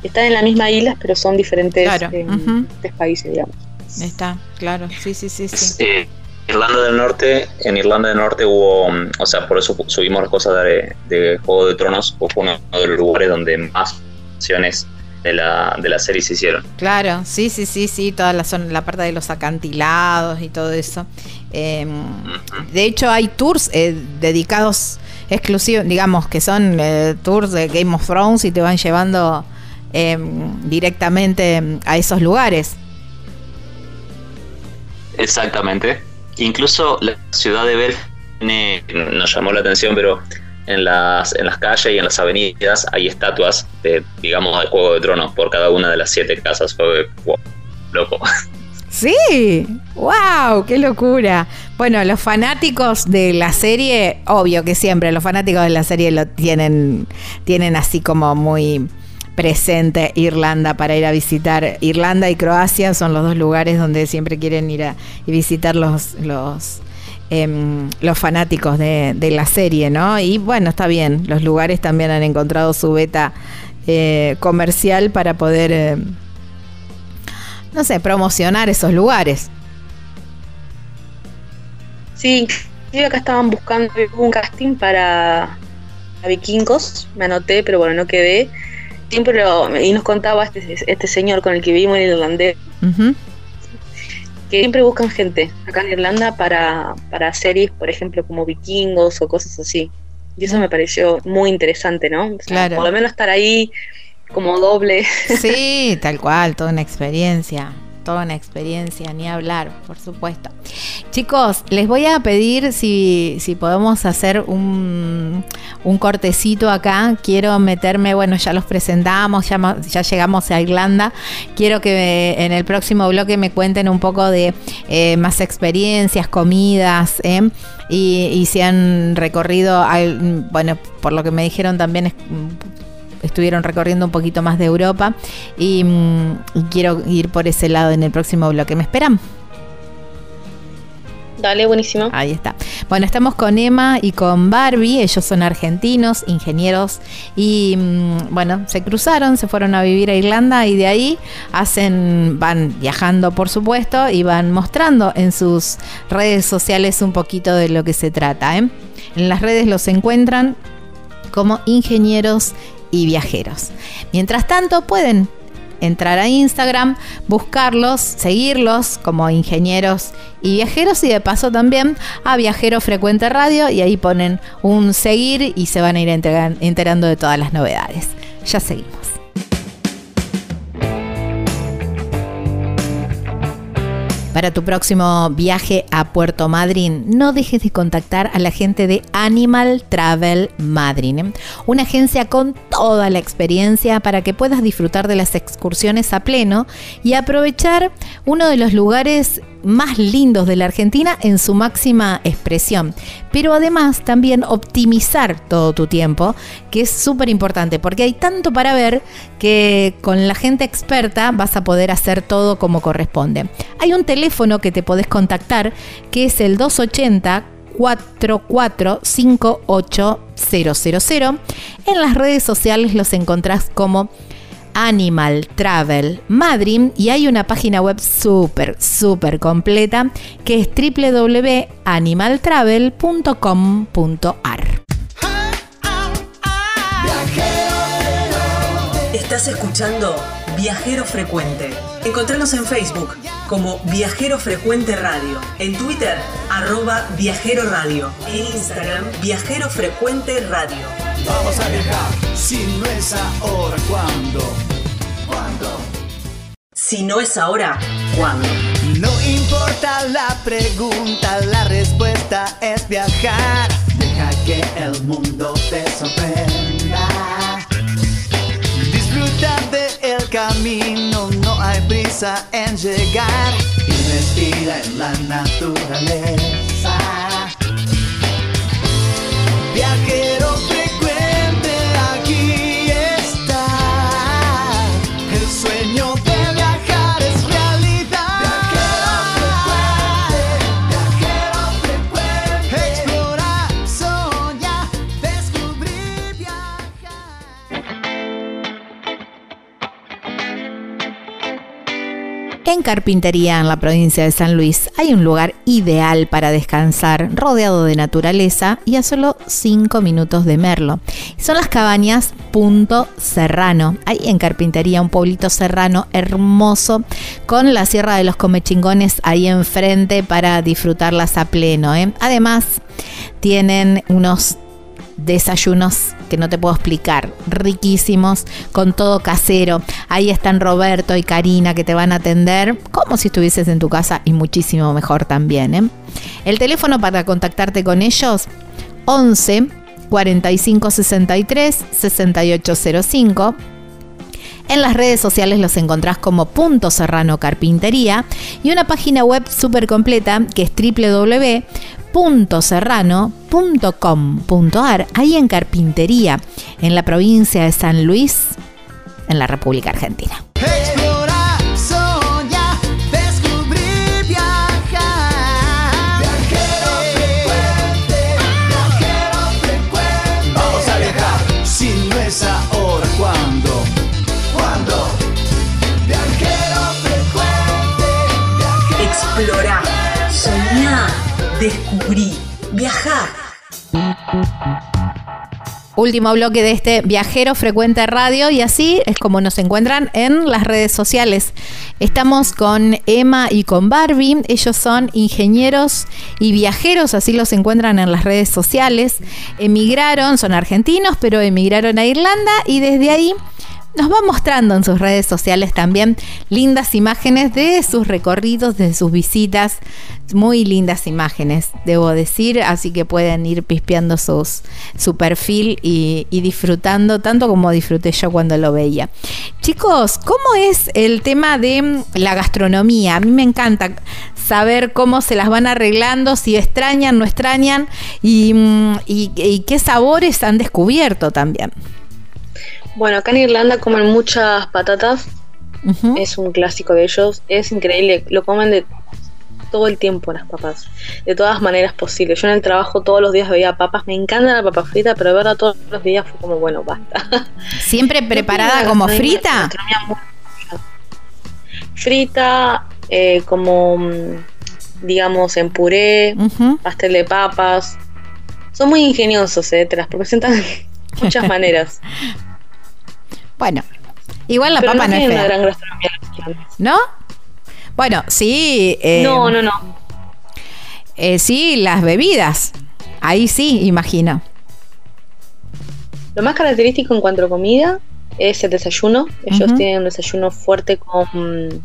están en la misma isla, pero son diferentes, Claro, eh, diferentes países, digamos. Está, claro, sí, sí, sí, sí. Eh, Irlanda del Norte, en Irlanda del Norte hubo, o sea, por eso subimos las cosas de, de Juego de Tronos, fue uno de los lugares donde más acciones de la, de la serie se hicieron. Claro, sí, sí, sí, sí, toda la zona, la parte de los acantilados y todo eso. Eh, de hecho, hay tours eh, dedicados exclusivos, digamos, que son eh, tours de Game of Thrones y te van llevando eh, directamente a esos lugares. Exactamente. Incluso la ciudad de tiene- nos llamó la atención, pero en las, en las calles y en las avenidas hay estatuas de, digamos, de Juego de Tronos por cada una de las siete casas. Fue wow, loco. Sí, wow, qué locura. Bueno, los fanáticos de la serie, obvio que siempre los fanáticos de la serie lo tienen, tienen así como muy presente Irlanda para ir a visitar. Irlanda y Croacia son los dos lugares donde siempre quieren ir a y visitar los los em, los fanáticos de, de la serie, ¿no? Y bueno, está bien. Los lugares también han encontrado su beta eh, comercial para poder eh, no sé, promocionar esos lugares. Sí, inclusive acá estaban buscando un casting para vikingos, me anoté, pero bueno, no quedé. Siempre lo, y nos contaba este, este señor con el que vivimos en irlandés, que siempre buscan gente acá en Irlanda para, para series, por ejemplo, como vikingos o cosas así. Y eso me pareció muy interesante, ¿no? O sea, Claro. Por lo menos estar ahí como doble. Sí, tal cual, toda una experiencia. Toda una experiencia, ni hablar, por supuesto. Chicos, les voy a pedir si, si podemos hacer un, un cortecito acá. Quiero meterme, bueno, ya los presentamos, ya, ya llegamos a Irlanda. Quiero que en el próximo bloque me cuenten un poco de eh, más experiencias, comidas, ¿eh? y, y si han recorrido, bueno, por lo que me dijeron también es estuvieron recorriendo un poquito más de Europa y, mm, y quiero ir por ese lado en el próximo bloque. ¿Me esperan? Dale, buenísimo. Ahí está. Bueno, estamos con Emma y con Barbie. Ellos son argentinos, ingenieros y mm, bueno, se cruzaron, se fueron a vivir a Irlanda y de ahí hacen, van viajando por supuesto y van mostrando en sus redes sociales un poquito de lo que se trata. ¿eh? En las redes los encuentran como ingenieros y viajeros. Mientras tanto, pueden entrar a Instagram, buscarlos, seguirlos como ingenieros y viajeros y de paso también a Viajero Frecuente Radio y ahí ponen un seguir y se van a ir enterando de todas las novedades. Ya seguimos. Para tu próximo viaje a Puerto Madryn, no dejes de contactar a la gente de Animal Travel Madryn, ¿eh? una agencia con toda la experiencia para que puedas disfrutar de las excursiones a pleno y aprovechar uno de los lugares más lindos de la Argentina en su máxima expresión. Pero además también optimizar todo tu tiempo, que es súper importante, porque hay tanto para ver que con la gente experta vas a poder hacer todo como corresponde. Hay un teléfono que te podés contactar, que es el 280 4458000. En las redes sociales los encontrás como Animal Travel Madrid y hay una página web súper, súper completa que es www.animaltravel.com.ar. Estás escuchando Viajero Frecuente. Encontranos en Facebook como Viajero Frecuente Radio, en Twitter arroba Viajero Radio, en Instagram Viajero Frecuente Radio. Vamos a viajar, si no es ahora, ¿cuándo? ¿Cuándo? Si no es ahora, ¿cuándo? No importa la pregunta, la respuesta es viajar. Deja que el mundo te sorprenda. Disfruta del camino, no hay prisa en llegar. Y respira en la naturaleza. En Carpintería, en la provincia de San Luis, hay un lugar ideal para descansar, rodeado de naturaleza y a solo 5 minutos de Merlo. Son las cabañas Punto Serrano. Hay en Carpintería un pueblito serrano hermoso con la Sierra de los Comechingones ahí enfrente para disfrutarlas a pleno. ¿eh? Además, tienen unos desayunos que no te puedo explicar, riquísimos, con todo casero. Ahí están Roberto y Karina que te van a atender como si estuvieses en tu casa y muchísimo mejor también. ¿eh? El teléfono para contactarte con ellos, 11 45 63 6805. En las redes sociales los encontrás como Punto Serrano Carpintería y una página web súper completa que es www.serrano.com.ar, ahí en Carpintería, en la provincia de San Luis, en la República Argentina. Descubrí, viajá. Último bloque de este viajero frecuente radio y así es como nos encuentran en las redes sociales. Estamos con Emma y con Barbie. Ellos son ingenieros y viajeros, así los encuentran en las redes sociales. Emigraron, son argentinos, pero emigraron a Irlanda y desde ahí nos va mostrando en sus redes sociales también lindas imágenes de sus recorridos, de sus visitas. Muy lindas imágenes, debo decir. Así que pueden ir pispeando sus, su perfil y, disfrutando tanto como disfruté yo cuando lo veía. Chicos, ¿cómo es el tema de mm, la gastronomía? A mí me encanta saber cómo se las van arreglando, si extrañan, no extrañan y, mm, y qué sabores han descubierto también. Bueno, acá en Irlanda comen muchas patatas. Es un clásico de ellos. Es increíble. Lo comen de todo el tiempo las papas. De todas maneras posibles. Yo en el trabajo todos los días veía papas. Me encanta la papa frita, pero verla todos los días fue como, bueno, basta. ¿Siempre preparada como frita? Frita, eh, como, mm, digamos, en puré, pastel de papas. Son muy ingeniosos, eh, te las presentan de muchas maneras. Bueno, igual la Pero papa no no, es una gran. ¿No? Bueno, sí. eh, No, no, no. eh, sí, las bebidas. Ahí sí, imagino. Lo más característico en cuanto a comida es el desayuno. Ellos tienen un desayuno fuerte con.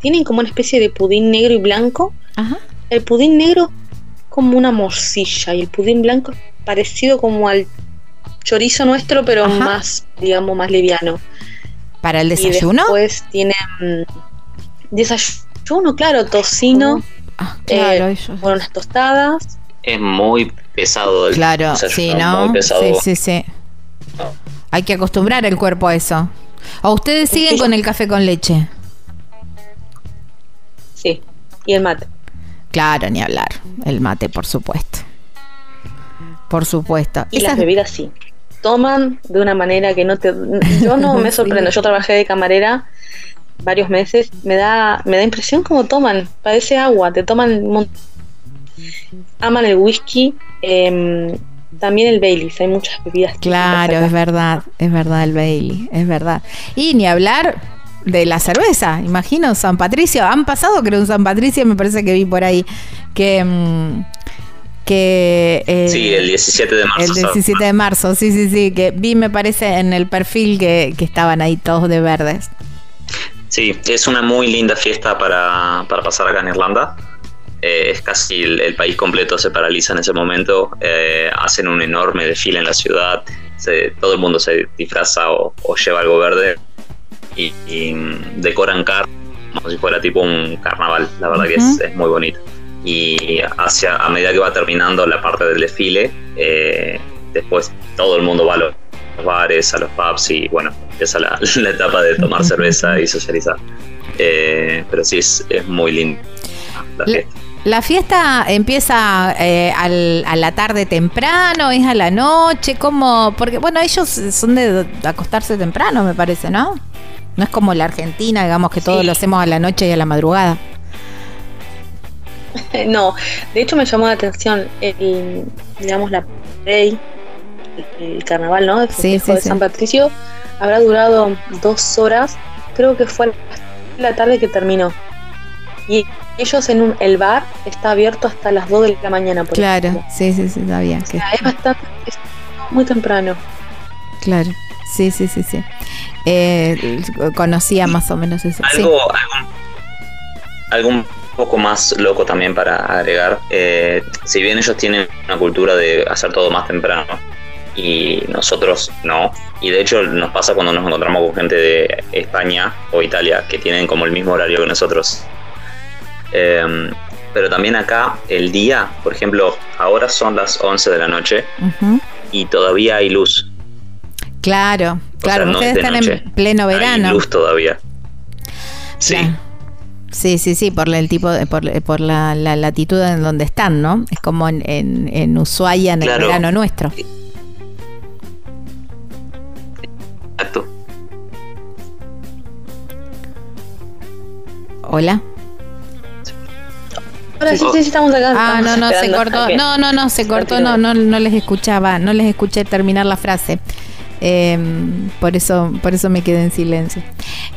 tienen como una especie de pudín negro y blanco. Ajá. El pudín negro como una morcilla y el pudín blanco es parecido como al chorizo nuestro, pero Ajá. más, digamos, más liviano. ¿Para el Y desayuno? después tienen desayuno, claro, tocino, Ah, claro, eh, bueno, unas tostadas. Es muy pesado el Claro, desayuno, sí, ¿no? Muy pesado. Sí, sí, sí. Hay que acostumbrar el cuerpo a eso. ¿O ustedes siguen Sí. con el café con leche? Sí, y el mate. Claro, ni hablar. El mate, por supuesto. Por supuesto. Y Esas- las bebidas sí. Toman de una manera que no te... Yo no me sorprendo. Yo trabajé de camarera varios meses. Me da, me da impresión como toman. Parece agua. Te toman... Aman el whisky. em, también el Baileys. Hay muchas bebidas. Claro, es verdad, es verdad el Bailey, es verdad. Y ni hablar de la cerveza, imagino San Patricio, han pasado creo un San Patricio, me parece que vi por ahí que mm, que eh, Sí, el 17 de marzo. el 17 de marzo, sí, sí, sí, que vi me parece en el perfil que, que estaban ahí todos de verdes. Sí, es una muy linda fiesta para, para pasar acá en Irlanda. Eh, es casi el, el país completo se paraliza en ese momento. Eh, hacen un enorme desfile en la ciudad. Se- todo el mundo se disfraza o, o lleva algo verde y, y, mm, decoran car como si fuera tipo un carnaval. La verdad que es, es muy bonito. Y hacia, a medida que va terminando la parte del desfile, eh, después todo el mundo va a los bares, a los pubs y bueno, empieza la, la etapa de tomar cerveza y socializar. Eh, pero sí, es, es muy lindo la fiesta. La fiesta empieza eh, al- a la tarde temprano, es a la noche, como porque bueno ellos son de, acostarse temprano, me parece, ¿no? No es como la Argentina, digamos que todo Sí. lo hacemos a la noche y a la madrugada. No, de hecho me llamó la atención el, digamos, la ley, el carnaval, ¿no? El Sí, de sí. San Patricio habrá durado dos horas, creo que fue la tarde que terminó. Y ellos en un, el bar está abierto hasta las 2 de la mañana, por Claro, ejemplo. sí, sí, sí, está bien. O sea, es bastante, es muy temprano. Claro, sí, sí, sí, sí. Eh, conocía más o menos eso. Algo, algo un poco más loco también para agregar. eh, si bien ellos tienen una cultura de hacer todo más temprano y nosotros no, y de hecho nos pasa cuando nos encontramos con gente de España o Italia que tienen como el mismo horario que nosotros. Eh, pero también acá el día, por ejemplo, ahora son las 11 de la noche y todavía hay luz. Claro, claro, sea, no ustedes es de están noche. en pleno verano. Hay luz todavía. Sí. Claro. Sí, sí, sí, por el tipo, de- por, por la, la latitud en donde están, ¿no? Es como en, en, en Ushuaia en el verano nuestro. Exacto. Hola. Ahora sí, sí, sí, estamos acá. Ah, no, estamos no, se cortó. No, no, no, se cortó. No, no, no les escuchaba, no les escuché terminar la frase. Eh, por eso, por eso me quedé en silencio.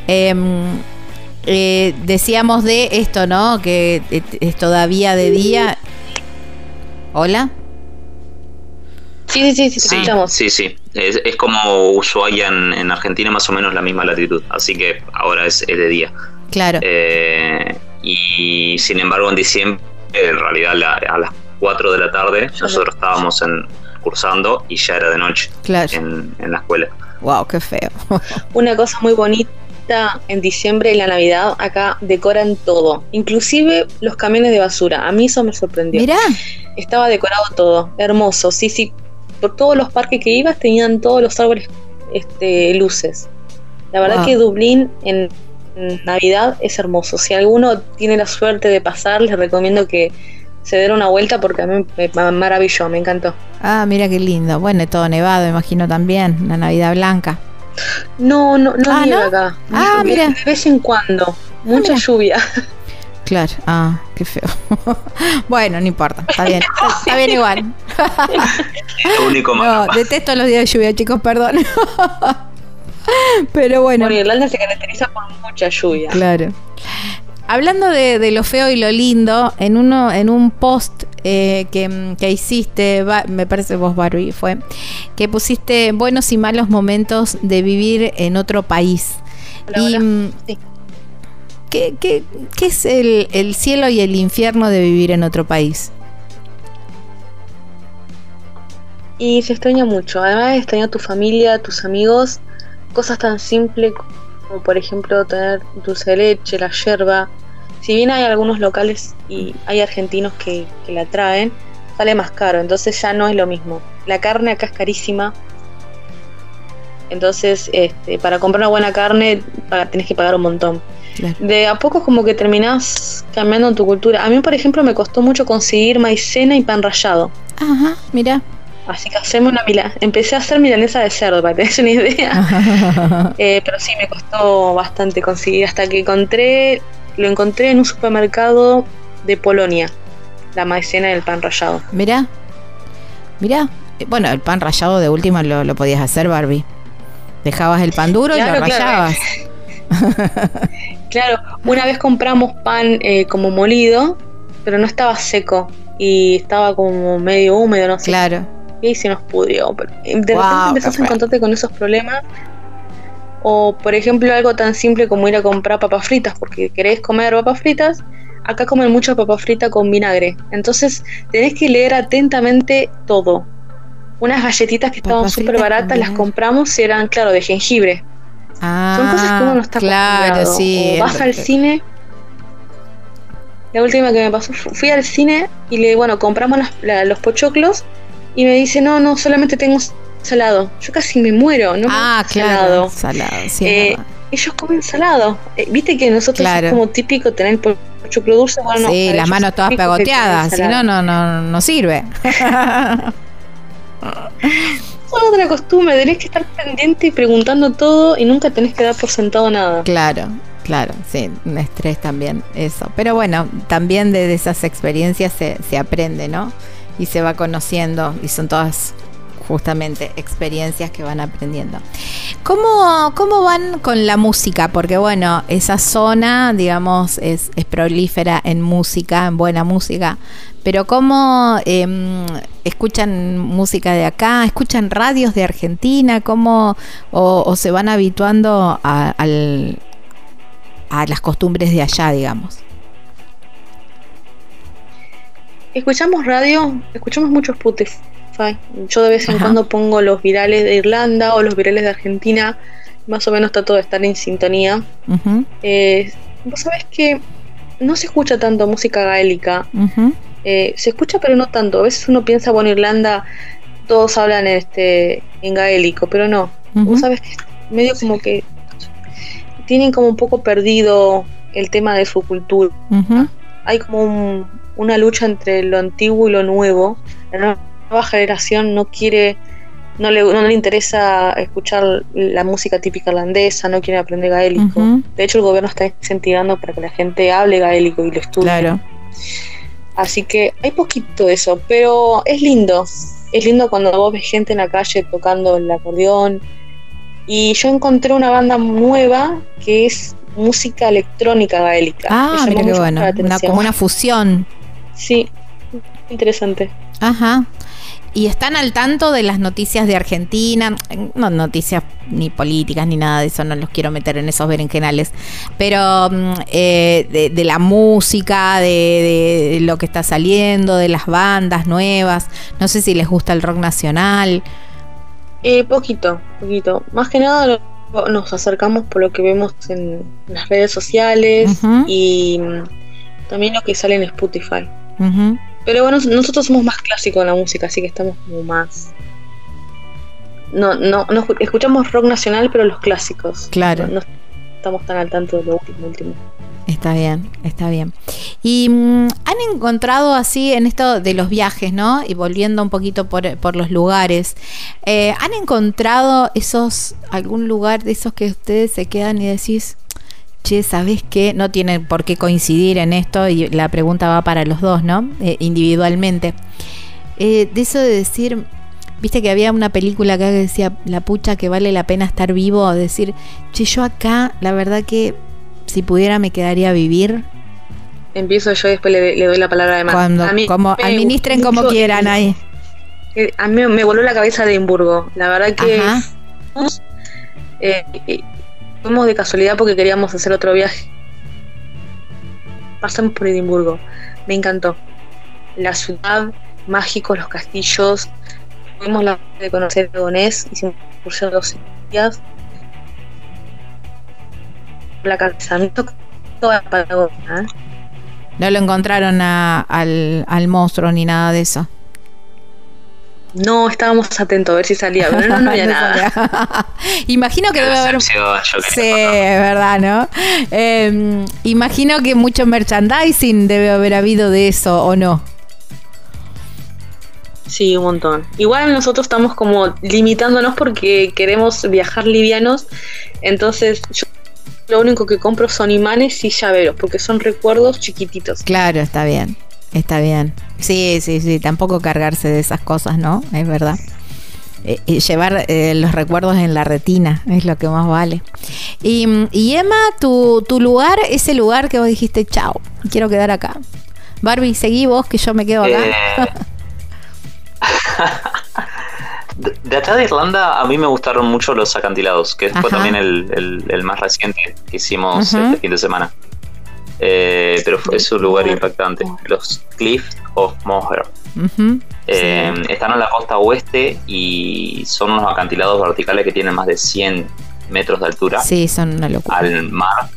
Eh, eh, decíamos de esto, ¿no? Que es todavía de día. Hola. Sí, sí, sí, sí, escuchamos. sí, sí. Es, es como Ushuaia en, en Argentina, más o menos la misma latitud. Así que ahora es, es de día. Claro. Eh, y sin embargo, en diciembre, en realidad la- a las 4 de la tarde, nosotros estábamos en, cursando y ya era de noche Claro. en, en la escuela. Wow, qué feo. Una cosa muy bonita en diciembre y la Navidad, acá decoran todo, inclusive los camiones de basura. A mí eso me sorprendió. Mirá. Estaba decorado todo, hermoso. Sí, sí, por todos los parques que ibas tenían todos los árboles este, luces. La verdad Wow. que Dublín en, Navidad es hermoso. Si alguno tiene la suerte de pasar, les recomiendo que se den una vuelta porque a mí me maravilló, me encantó. Ah, mira qué lindo. Bueno, todo nevado, imagino también. La Navidad blanca. No, no, no Ah, nieva ¿no? acá. Ah, de, mira. de vez en cuando. Mucha mira. lluvia. Claro. Ah, qué feo. bueno, no importa. Está bien. Está, bien igual. Lo único. No, detesto los días de lluvia, chicos, perdón. Pero bueno. Bueno, Irlanda se caracteriza por mucha lluvia. Claro. Hablando de, de lo feo y lo lindo, en uno, en un post eh, que, que hiciste, me parece vos, Barbie, fue, que pusiste buenos y malos momentos de vivir en otro país. Hola, y hola. mm, Sí. ¿qué, qué, qué es el, el cielo y el infierno de vivir en otro país? Y se extraña mucho. Además, extraña a tu familia, tus amigos, cosas tan simples como, por ejemplo, tener dulce de leche, la yerba. Si bien hay algunos locales y hay argentinos que, que la traen, sale más caro. Entonces ya no es lo mismo. La carne acá es carísima. Entonces, este, para comprar una buena carne, tenés que pagar un montón. Claro. De a poco como que terminás cambiando tu cultura. A mí, por ejemplo, me costó mucho conseguir maicena y pan rallado. Ajá, mira. Así que hacerme una mila empecé a hacer milanesa de cerdo, para que tenés una idea. Eh, pero sí, me costó bastante conseguir. Hasta que encontré, lo encontré en un supermercado de Polonia, la maicena y el pan rallado. Mira, mira. Eh, Bueno, el pan rallado de última lo, lo podías hacer, Barbie. Dejabas el pan duro y lo claro. rallabas. Claro, una vez compramos pan eh, como molido, pero no estaba seco y estaba como medio húmedo, no sé. Claro. Y se nos pudrió. De repente empezás a encontrarte con esos problemas. O, por ejemplo, algo tan simple como ir a comprar papas fritas, porque querés comer papas fritas. Acá comen mucha papa frita con vinagre. Entonces, tenés que leer atentamente todo. Unas galletitas que estaban Papas súper fritas baratas, las compramos y eran, claro, de jengibre. Ah, Son cosas que uno no está claro, acostumbrado. sí. O vas al cine. La última que me pasó, fu- fui al cine y le, bueno, compramos las- la- los pochoclos y me dice, no, no, solamente tengo salado. Yo casi me muero, ¿no? Ah, claro. Salado. Salado, sí. Eh, ellos comen salado. Eh, Viste que nosotros Claro. es como típico tener el pochoclo dulce. Bueno, no, sí, las manos todas pegoteadas, si no, no, no, no sirve. Es otra costumbre, tenés que estar pendiente y preguntando todo y nunca tenés que dar por sentado nada. Claro, claro, sí, un estrés también, eso. Pero bueno, también de, de esas experiencias se, se aprende, ¿no? Y se va conociendo y son todas justamente experiencias que van aprendiendo. ¿Cómo, cómo van con la música? Porque bueno, esa zona, digamos, es, es prolífera en música, en buena música, pero ¿cómo em, escuchan música de acá? ¿Escuchan radios de Argentina? ¿Cómo o, se van habituando al- a las costumbres de allá, digamos? Escuchamos radio, escuchamos mucho Spotify. Yo de vez en Ajá. cuando pongo los virales de Irlanda o los virales de Argentina. Más o menos trato de estar en sintonía. Eh, Vos sabés que no se escucha tanto música gaélica. Eh, se escucha, pero no tanto. A veces uno piensa, bueno, Irlanda, todos hablan este en gaélico, pero no. Ujú. Vos sabés que es medio como que tienen como un poco perdido el tema de su cultura. Hay como un- una lucha entre lo antiguo y lo nuevo. La nueva generación no quiere, no le, no le interesa escuchar la música típica irlandesa, no quiere aprender gaélico. De hecho, el gobierno está incentivando para que la gente hable gaélico y lo estudie. Claro. Así que hay poquito de eso, pero es lindo. Es lindo cuando vos ves gente en la calle tocando el acordeón. Y yo encontré una banda nueva que es música electrónica gaélica. Ah, mira qué bueno. Una, como una fusión. Sí, interesante. Ajá. Y están al tanto de las noticias de Argentina, no noticias ni políticas ni nada de eso, no los quiero meter en esos berenjenales, pero mm, eh, de, de la música, de, de lo que está saliendo, de las bandas nuevas, no sé si les gusta el rock nacional. Eh, poquito, poquito. Más que nada lo- nos acercamos por lo que vemos en las redes sociales y mm, también lo que sale en Spotify. Pero bueno, nosotros somos más clásicos en la música, así que estamos como más. No, no, no escu- escuchamos rock nacional, pero los clásicos. Claro. No, no estamos tan al tanto de lo último, último. Está bien, está bien. Y mm, han encontrado así en esto de los viajes, ¿no? Y volviendo un poquito por, por los lugares, eh, ¿han encontrado esos, algún lugar de esos que ustedes se quedan y decís, che, ¿sabés qué? No tienen por qué coincidir en esto y la pregunta va para los dos, ¿no? Eh, individualmente. Eh, de eso de decir, viste que había una película acá que decía, la pucha que vale la pena estar vivo, decir, che, yo acá, la verdad que si pudiera me quedaría a vivir. Empiezo yo y después le, le doy la palabra de más. Cuando, A mí como administren como mucho- quieran ahí. A mí me voló la cabeza de Edimburgo. La verdad que Ajá. eh, fuimos de casualidad porque queríamos hacer otro viaje. pasamos por Edimburgo. Me encantó. La ciudad, mágico, los castillos. Tuvimos la de conocer Aragonés, hicimos excursión dos días. La casamiento toda la Patagonia. ¿eh? No lo encontraron a- al, al monstruo ni nada de eso. No, estábamos atentos a ver si salía, pero no, no había No nada. Imagino que debe haber. Sí, verdad, ¿no? Eh, imagino que mucho merchandising debe haber habido de eso, ¿o no? Sí, un montón. Igual nosotros estamos como limitándonos porque queremos viajar livianos. Entonces, yo lo único que compro son imanes y llaveros, porque son recuerdos chiquititos. Claro, está bien. Está bien. Sí, sí, sí. Tampoco cargarse de esas cosas, ¿no? Es verdad. Eh, eh, llevar eh, los recuerdos en la retina es lo que más vale. Y, mm, y Emma, tu, tu lugar, ese lugar que vos dijiste, chao, quiero quedar acá. Barbie, seguí vos que yo me quedo acá. Eh, De, de acá de Irlanda a mí me gustaron mucho los acantilados, que fue también el, el- el más reciente que hicimos Ujú. este fin de semana. Eh, pero fue, es un lugar impactante. Los Cliffs of Moher. Eh, Están en la costa oeste y son unos acantilados verticales que tienen más de 100 metros de altura Sí, son una locura. al mar.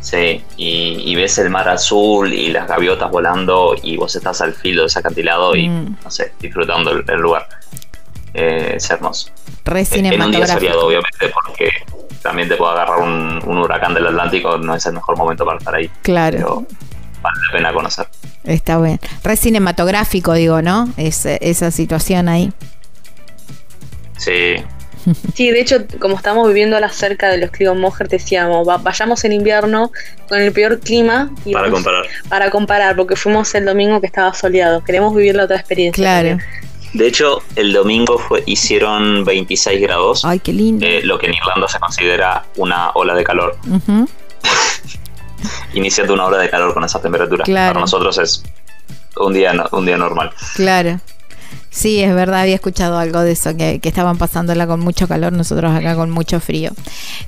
Sí, y, y ves el mar azul y las gaviotas volando y vos estás al filo de ese acantilado y, Mm. no sé, disfrutando el, el lugar. Eh, es hermoso. Re En un día soleado, obviamente, porque también te puede agarrar un, un huracán del Atlántico, no es el mejor momento para estar ahí. Claro. Pero vale la pena conocer. Está bien. Re cinematográfico, digo, ¿no? Es, esa situación ahí. Sí, Sí, de hecho, como estamos viviendo a la cerca de los Clio Moher, decíamos, va- vayamos en invierno con el peor clima y para vamos- comparar. para comparar, porque fuimos el domingo que estaba soleado. Queremos vivir la otra experiencia. Claro. también. De hecho, el domingo fue, hicieron 26 grados, Ay, qué lindo. eh, lo que en Irlanda se considera una ola de calor. Ujú. Iniciando una ola de calor con esa temperatura. Claro. Para nosotros es un día, un día normal. Claro. Sí, es verdad, había escuchado algo de eso, que, que estaban pasándola con mucho calor, nosotros acá con mucho frío.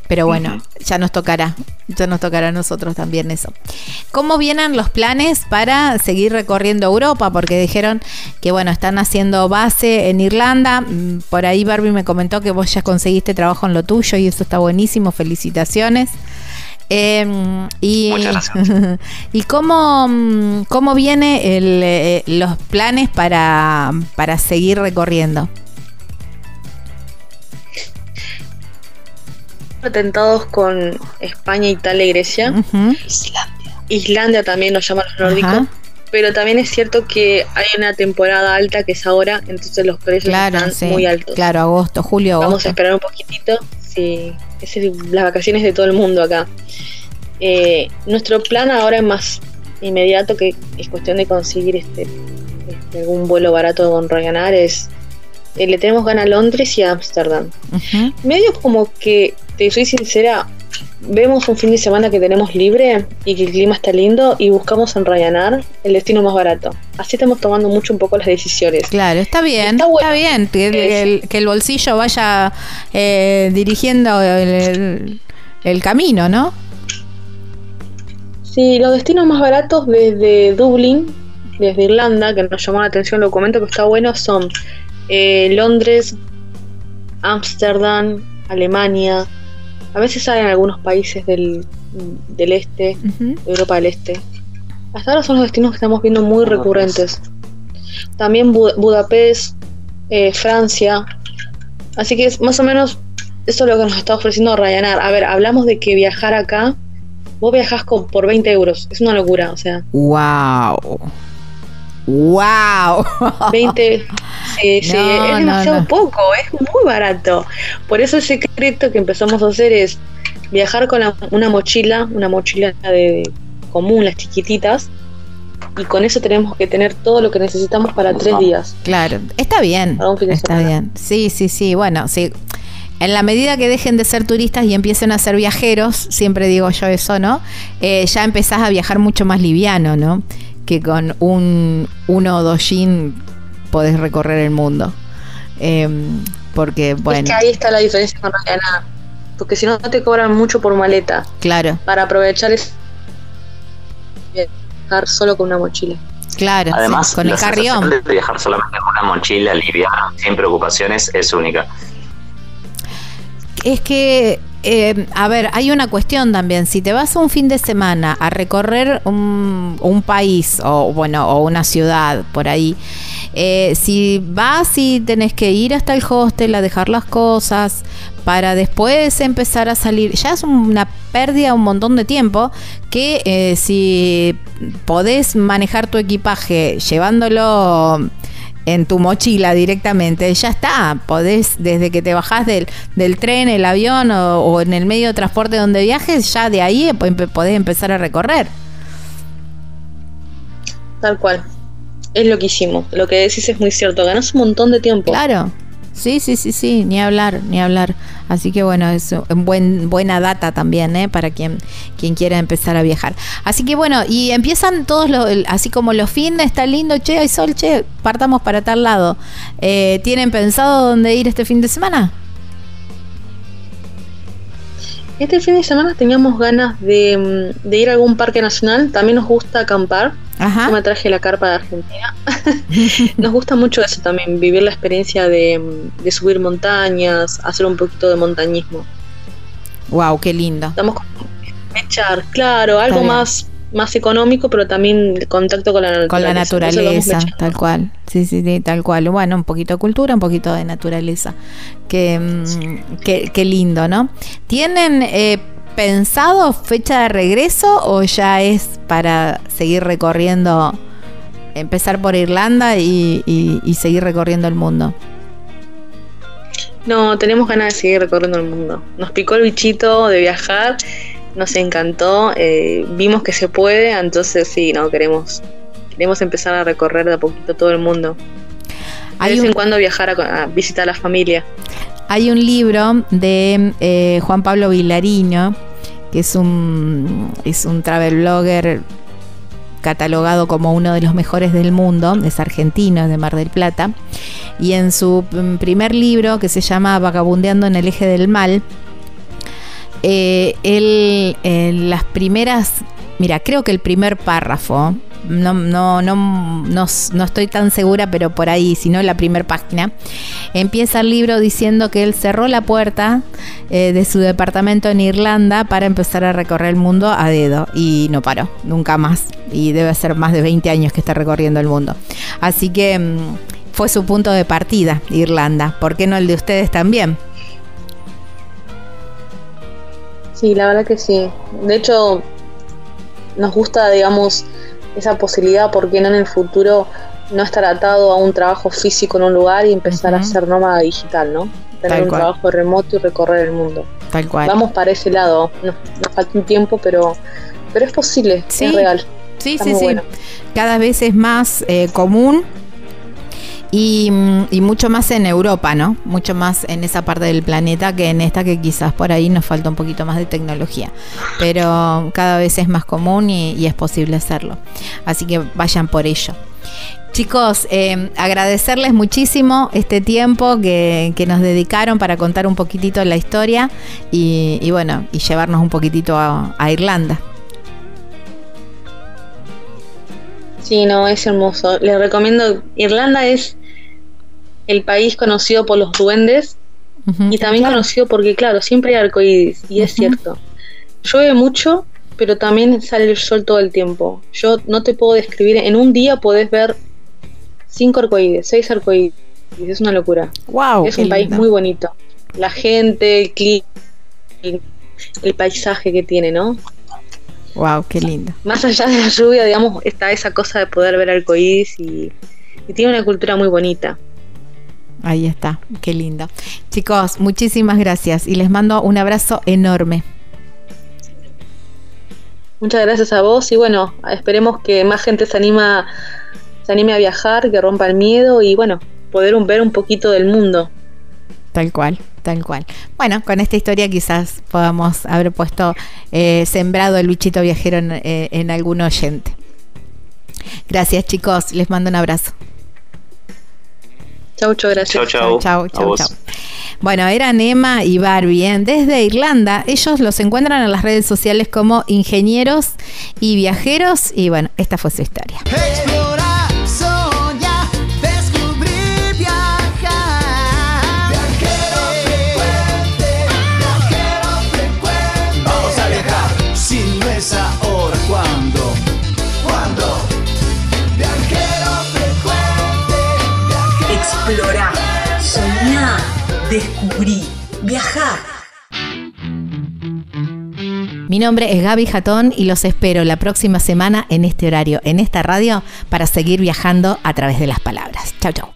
Pero bueno, ya nos tocará, ya nos tocará a nosotros también eso. ¿Cómo vienen los planes para seguir recorriendo Europa? Porque dijeron que bueno, están haciendo base en Irlanda. Mm, Por ahí Barbie me comentó que vos ya conseguiste trabajo en lo tuyo y eso está buenísimo, felicitaciones. Eh, y, Muchas gracias. ¿Y cómo, mm, cómo viene el, eh, los planes para, para seguir recorriendo? Atentados con España, Italia y Grecia. Ujú. Islandia también nos llaman los nórdicos. Pero también es cierto que hay una temporada alta que es ahora, entonces los precios Claro, están sí. muy altos. Claro, agosto, julio, Vamos a agosto. esperar un poquitito. Sí, es el- las vacaciones de todo el mundo acá. Eh, nuestro plan ahora es más inmediato, que es cuestión de conseguir este, este, algún vuelo barato con Ryanair. Es, eh, le tenemos ganas a Londres y a Ámsterdam. Ujú. Medio como que, te soy sincera, vemos un fin de semana que tenemos libre y que el clima está lindo y buscamos en Ryanair el destino más barato. Así estamos tomando mucho un poco las decisiones. Claro, está bien, Está bien que el, Es- el- que el bolsillo vaya eh, dirigiendo el camino, ¿no? Sí, los destinos más baratos desde Dublín, desde Irlanda, que nos llamó la atención el documento que está bueno, son eh, Londres, Ámsterdam, Alemania. A veces salen algunos países del, del este, de Europa del Este. Hasta ahora son los destinos que estamos viendo muy recurrentes. También Bu- Budapest, eh, Francia. Así que es más o menos eso es lo que nos está ofreciendo Ryanair. A ver, hablamos de que viajar acá, vos viajás con, por 20 euros. Es una locura, o sea, ¡Wow! ¡Wow! 20. Sí, sí, es demasiado no. poco, es muy barato. Por eso el secreto que empezamos a hacer es viajar con la- una mochila, una mochila de común, las chiquititas, y con eso tenemos que tener todo lo que necesitamos para tres días. Claro, está bien. Para un fin de Está semana. bien. Sí, sí, sí. Bueno, sí. En la medida que dejen de ser turistas y empiecen a ser viajeros, siempre digo yo eso, ¿no? Eh, ya empezás a viajar mucho más liviano, ¿no? Que con un uno o dos jeans podés recorrer el mundo. Em, porque, bueno, Es que ahí está la diferencia con Ryanair. Porque si no, no te cobran mucho por maleta. claro. Para aprovechar es. viajar solo con una mochila. Claro, Además, con el la sensación carrión. de viajar solamente con una mochila liviana, sin preocupaciones, es única. Es que, eh, a ver, hay una cuestión también. Si te vas un fin de semana a recorrer un, país o, bueno, o una ciudad por ahí, eh, si vas y tenés que ir hasta el hostel a dejar las cosas para después empezar a salir, ya es una pérdida un montón de tiempo que eh, si podés manejar tu equipaje llevándolo en tu mochila directamente, ya está, podés desde que te bajás del, del tren, el avión o, o en el medio de transporte donde viajes, ya de ahí podés empezar a recorrer. Tal cual. Es lo que hicimos. Lo que decís es muy cierto. Ganás un montón de tiempo. Claro. Sí, sí, sí, sí, ni hablar, ni hablar. Así que bueno, es buen, buena data también, ¿eh? Para quien, quien quiera empezar a viajar. Así que bueno, y empiezan todos los, así como los fines, está lindo, che, hay sol, che, partamos para tal lado. Eh, ¿Tienen pensado dónde ir este fin de semana? Este fin de semana teníamos ganas de, mm, de ir a algún parque nacional. También nos gusta acampar. Ajá. Yo me traje la carpa de Argentina. nos gusta mucho eso también, vivir la experiencia de, mm, de subir montañas, hacer un poquito de montañismo. Wow, qué lindo. Estamos con echar, claro, algo más más económico, pero también el contacto con la naturaleza. Con la naturaleza, tal cual. Sí, sí, sí, tal cual. Bueno, un poquito de cultura, un poquito de naturaleza. Qué, mm, qué, qué lindo, ¿no? ¿Tienen eh, pensado fecha de regreso o ya es para seguir recorriendo, empezar por Irlanda y, y- y seguir recorriendo el mundo? No, tenemos ganas de seguir recorriendo el mundo. Nos picó el bichito de viajar, nos encantó, eh, vimos que se puede, entonces sí, no queremos queremos empezar a recorrer de a poquito todo el mundo. De vez un- en cuando viajar a, a visitar a la familia. Hay un libro de eh, Juan Pablo Vilariño, que es un, es un travel blogger catalogado como uno de los mejores del mundo, es argentino, es de Mar del Plata, y en su mm, primer libro, que se llama Vagabundeando en el eje del mal, eh, él en las primeras, mira, creo que el primer párrafo, no, no, no, no, no estoy tan segura, pero por ahí, si no la primera página, empieza el libro diciendo que él cerró la puerta eh, de su departamento en Irlanda para empezar a recorrer el mundo a dedo y no paró, nunca más. Y debe ser más de 20 años que está recorriendo el mundo. Así que mm, fue su punto de partida, Irlanda. ¿Por qué no el de ustedes también? Sí, la verdad que sí. De hecho, nos gusta, digamos, esa posibilidad, porque no en el futuro no estar atado a un trabajo físico en un lugar y empezar a ser nómada digital, ¿no? Tener Tal un cual. trabajo remoto y recorrer el mundo. Tal cual. Vamos para ese lado. Nos, nos falta un tiempo, pero, pero es posible, Sí. es real. Sí, Está sí. bueno. Cada vez es más eh, común y, mm, y mucho más en Europa, ¿no? Mucho más en esa parte del planeta que en esta que quizás por ahí nos falta un poquito más de tecnología. Pero cada vez es más común y, es posible hacerlo. Así que vayan por ello. Chicos, eh, agradecerles muchísimo este tiempo que, nos dedicaron para contar un poquitito la historia y, bueno, y llevarnos un poquitito a Irlanda. Sí, no, es hermoso. Les recomiendo, Irlanda es el país conocido por los duendes y también conocido porque, claro, siempre hay arcoíris, y es cierto. Llueve mucho, pero también sale el sol todo el tiempo. Yo no te puedo describir, en un día podés ver cinco arcoíris, seis arcoíris, es una locura. Wow, es un país lindo. muy bonito. La gente, el clima, el, el paisaje que tiene, ¿no? Wow, qué lindo. Más allá de la lluvia, digamos, está esa cosa de poder ver arcoíris y, y tiene una cultura muy bonita. Ahí está, qué lindo. Chicos, muchísimas gracias y les mando un abrazo enorme. Muchas gracias a vos y bueno, esperemos que más gente se anima, se anime a viajar, que rompa el miedo y bueno, poder ver un poquito del mundo. Tal cual, tal cual. Bueno, con esta historia quizás podamos haber puesto, eh, sembrado el bichito viajero en, eh, en algún oyente. Gracias chicos, les mando un abrazo. Chau, chau, gracias. Chau, chau. Chau, chau. Bueno, eran Emma y Barbie ¿eh? desde Irlanda. Ellos los encuentran en las redes sociales como ingenieros y viajeros. Y bueno, esta fue su historia. Descubrí, viajar. Mi nombre es Gaby Jatón y los espero la próxima semana en este horario, en esta radio, para seguir viajando a través de las palabras. Chau, chau.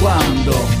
si